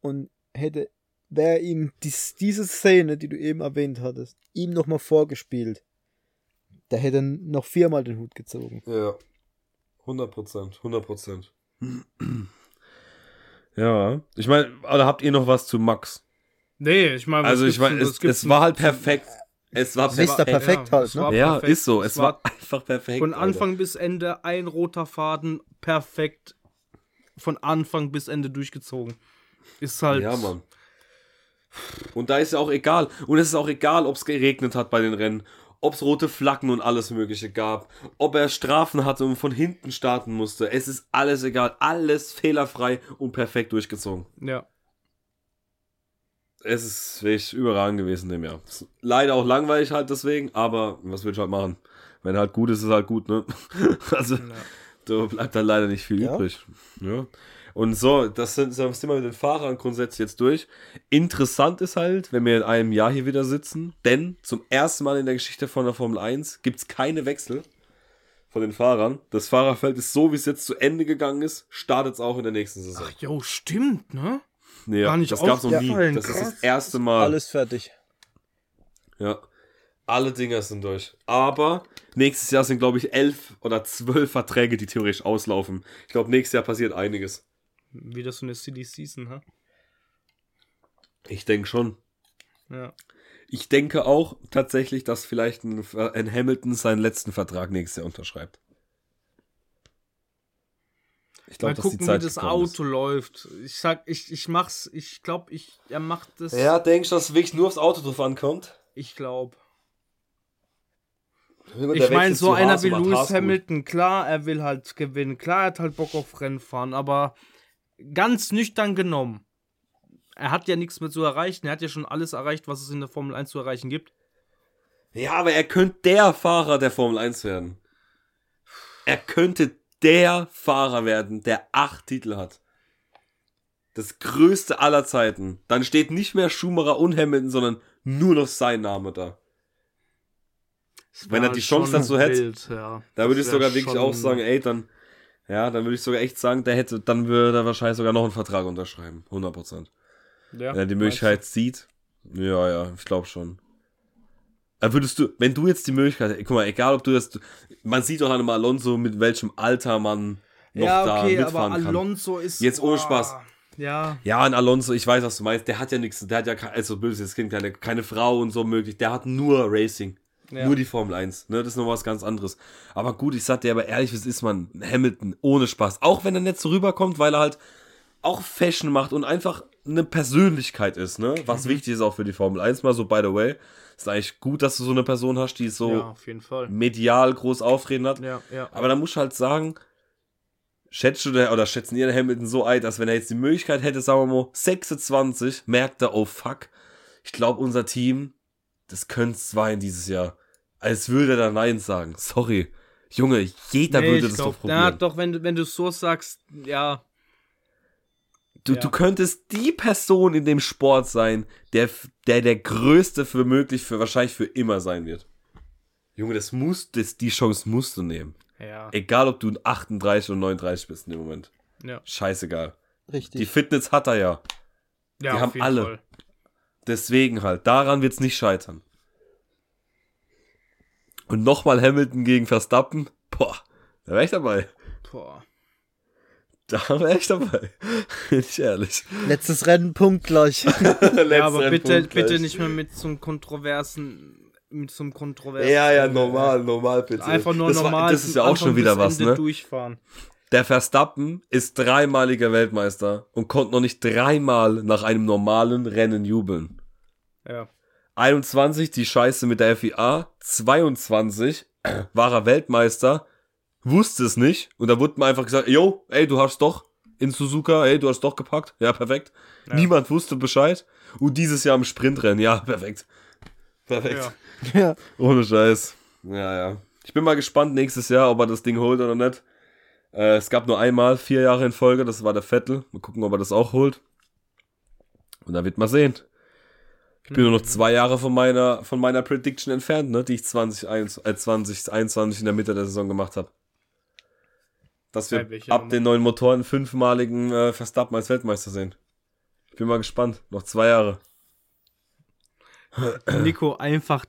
und hätte wäre ihm dies, diese Szene, die du eben erwähnt hattest, ihm nochmal vorgespielt, der hätte noch viermal den Hut gezogen. Ja. 100 Prozent, 100 Prozent. ja. Ich meine, oder habt ihr noch was zu Max? Nee, ich meine, also ich meine, es, es war halt perfekt. Es war perfekt, perfekt halt, ne? Ja, perfekt. ist so. Es, es war, war, einfach perfekt. Von Anfang Alter. bis Ende ein roter Faden, perfekt. Von Anfang bis Ende durchgezogen. Ist halt. Ja, Mann. Und da ist ja auch egal. Und es ist auch egal, ob es geregnet hat bei den Rennen, ob es rote Flaggen und alles Mögliche gab, ob er Strafen hatte und von hinten starten musste. Es ist alles egal. Alles fehlerfrei und perfekt durchgezogen. Ja. Es ist wirklich überragend gewesen dem Jahr. Leider auch langweilig halt deswegen, aber was will ich halt machen? Wenn halt gut ist, ist halt gut, ne? also, ja. da bleibt dann leider nicht viel ja. übrig. Ja. Und so, das sind, das sind wir mit den Fahrern grundsätzlich jetzt durch. Interessant ist halt, wenn wir in einem Jahr hier wieder sitzen, denn zum ersten Mal in der Geschichte von der Formel 1 gibt es keine Wechsel von den Fahrern. Das Fahrerfeld ist so, wie es jetzt zu Ende gegangen ist, startet es auch in der nächsten Saison. Ach jo, stimmt, ne? Nee, Gar nicht das gab's noch nie. Das krass. ist das erste Mal. Alles fertig. Ja. Alle Dinger sind durch. Aber nächstes Jahr sind, glaube ich, elf oder zwölf Verträge, die theoretisch auslaufen. Ich glaube, nächstes Jahr passiert einiges. Wieder so eine City Season, ha? Ich denke schon. Ja. Ich denke auch tatsächlich, dass vielleicht ein, ein Hamilton seinen letzten Vertrag nächstes Jahr unterschreibt. Ich glaube, dass gucken, die Zeit wie das Auto ist. läuft. Ich sag, ich, ich mach's, ich glaube, ich, er macht das. Ja, denkst du, dass es wirklich nur aufs Auto drauf ankommt? Ich glaube. Ich meine, so einer wie Lewis Hamilton, klar, er will halt gewinnen, klar, er hat halt Bock auf Rennfahren, aber ganz nüchtern genommen, er hat ja nichts mehr zu erreichen. Er hat ja schon alles erreicht, was es in der Formel 1 zu erreichen gibt. Ja, aber er könnte der Fahrer der Formel 1 werden. Er könnte der Fahrer werden, der acht Titel hat. Das größte aller Zeiten. Dann steht nicht mehr Schumacher und Hamilton, sondern nur noch sein Name da. Wenn er die Chance dazu hätte, ja. da würde ich sogar wirklich auch sagen, ey, dann, ja, dann würde ich sogar echt sagen, der hätte, dann würde er wahrscheinlich sogar noch einen Vertrag unterschreiben. 100 Prozent. Ja, Wenn er die Möglichkeit sieht. Ja, ja, ich glaube schon. Würdest du, wenn du jetzt die Möglichkeit, guck mal, egal ob du das, man sieht doch einmal Alonso, mit welchem Alter man noch ja, okay, da mitfahren aber Alonso kann. ist. Jetzt ohne boah, Spaß. Ja. Ja, und Alonso, ich weiß, was du meinst, der hat ja nichts, der hat ja, also böses Kind, keine, keine Frau und so möglich, der hat nur Racing. Ja. Nur die Formel 1, ne? Das ist noch was ganz anderes. Aber gut, ich sag dir aber ehrlich, was ist man? Hamilton, ohne Spaß. Auch wenn er nicht so rüberkommt, weil er halt auch Fashion macht und einfach eine Persönlichkeit ist, ne? Was mhm. wichtig ist auch für die Formel 1 mal so, by the way. Ist eigentlich gut, dass du so eine Person hast, die so ja, medial groß aufreden hat. Ja, ja, aber da musst du halt sagen, schätzt du der, oder schätzen ihr Hamilton so ein, dass wenn er jetzt die Möglichkeit hätte, sagen wir mal, 26, merkt er, oh fuck, ich glaube, unser Team, das könnte es sein dieses Jahr. Als würde er da Nein sagen. Sorry. Junge, jeder nee, würde das glaub, doch probieren. Ja, doch, wenn, wenn du so sagst, ja, Du, ja. du könntest die Person in dem Sport sein, der der, der größte für möglich, für wahrscheinlich für immer sein wird. Junge, das muss, das, die Chance musst du nehmen. Ja. Egal, ob du 38 oder 39 bist in dem Moment. Ja. Scheißegal. Richtig. Die Fitness hat er ja. Ja, die haben alle. Fall. Deswegen halt, daran wird es nicht scheitern. Und nochmal Hamilton gegen Verstappen. Boah, da wäre ich dabei. Boah. Da wäre ich dabei. Bin ich ehrlich. Letztes Rennen, Punkt gleich. ja, aber bitte, bitte nicht mehr mit einem kontroversen, mit so einem kontroversen. Ja, ja, normal, normal, bitte. Einfach nur das normal. War, das ist ja auch schon wieder was, ne? Durchfahren. Der Verstappen ist dreimaliger Weltmeister und konnte noch nicht dreimal nach einem normalen Rennen jubeln. Ja. 21 die Scheiße mit der FIA, 22 war er Weltmeister wusste es nicht und da wurde mir einfach gesagt, yo, ey, du hast doch in Suzuka, ey, du hast doch gepackt. Ja, perfekt. Ja. Niemand wusste Bescheid. Und dieses Jahr im Sprintrennen, ja, perfekt. Perfekt. Ja. ja. Ohne Scheiß. Ja, ja. Ich bin mal gespannt nächstes Jahr, ob er das Ding holt oder nicht. Äh, es gab nur einmal vier Jahre in Folge, das war der Vettel. Mal gucken, ob er das auch holt. Und da wird man sehen. Ich bin nur noch zwei Jahre von meiner, von meiner Prediction entfernt, ne, die ich 2021, äh, 2021 in der Mitte der Saison gemacht habe. Dass wir ab den neuen Motoren fünfmaligen äh, Verstappen als Weltmeister sehen. Ich bin mal gespannt. Noch zwei Jahre. Nico, einfach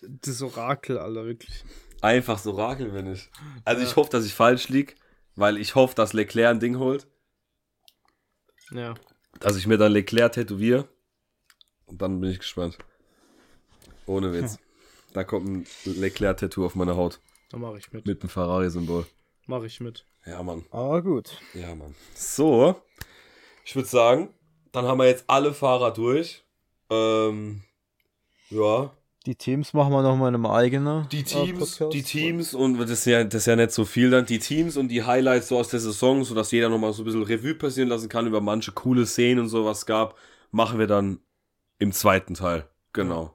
das Orakel, Alter, wirklich. Einfach das Orakel bin ich. Also ja. ich hoffe, dass ich falsch lieg, weil ich hoffe, dass Leclerc ein Ding holt. Ja. Dass ich mir dann Leclerc tätowiere. Und dann bin ich gespannt. Ohne Witz. Da kommt ein Leclerc-Tattoo auf meiner Haut. Da mache ich mit. Mit dem Ferrari-Symbol. Mache ich mit. Ja, Mann. Aber gut. Ja, Mann. So, ich würde sagen, dann haben wir jetzt alle Fahrer durch. Ähm, ja. Die Teams machen wir nochmal in einem eigenen. Die Teams, äh, die Teams und das ist, ja, das ist ja nicht so viel dann. Die Teams und die Highlights so aus der Saison, sodass jeder nochmal so ein bisschen Revue passieren lassen kann über manche coole Szenen und sowas gab, machen wir dann im zweiten Teil. Genau.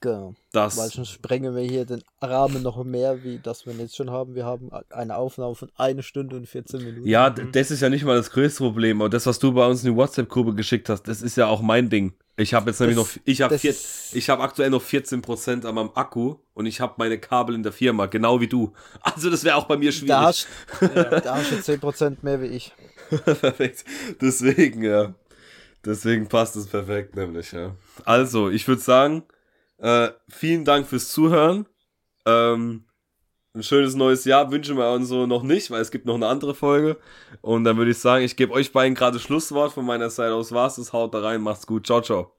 Genau. Das Weil sonst sprengen wir hier den Rahmen noch mehr, wie das wir jetzt schon haben. Wir haben eine Aufnahme von einer Stunde und 14 Minuten. Ja, das ist ja nicht mal das größte Problem. Aber das, was du bei uns in die WhatsApp-Gruppe geschickt hast, das ist ja auch mein Ding. Ich habe jetzt nämlich das, noch, ich habe ich habe aktuell noch 14% an meinem Akku und ich habe meine Kabel in der Firma, genau wie du. Also das wäre auch bei mir schwierig. Da hast, ja, da hast du 10% mehr wie ich. perfekt. Deswegen, ja. Deswegen passt es perfekt, nämlich, ja. Also, ich würde sagen, äh, vielen Dank fürs Zuhören. Ähm, ein schönes neues Jahr wünschen wir uns so noch nicht, weil es gibt noch eine andere Folge. Und dann würde ich sagen, ich gebe euch beiden gerade Schlusswort von meiner Seite aus. Was es, haut da rein, macht's gut. Ciao, ciao.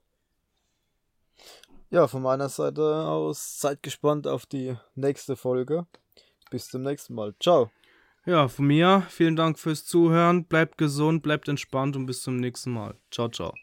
Ja, von meiner Seite aus seid gespannt auf die nächste Folge. Bis zum nächsten Mal. Ciao. Ja, von mir vielen Dank fürs Zuhören. Bleibt gesund, bleibt entspannt und bis zum nächsten Mal. Ciao, ciao.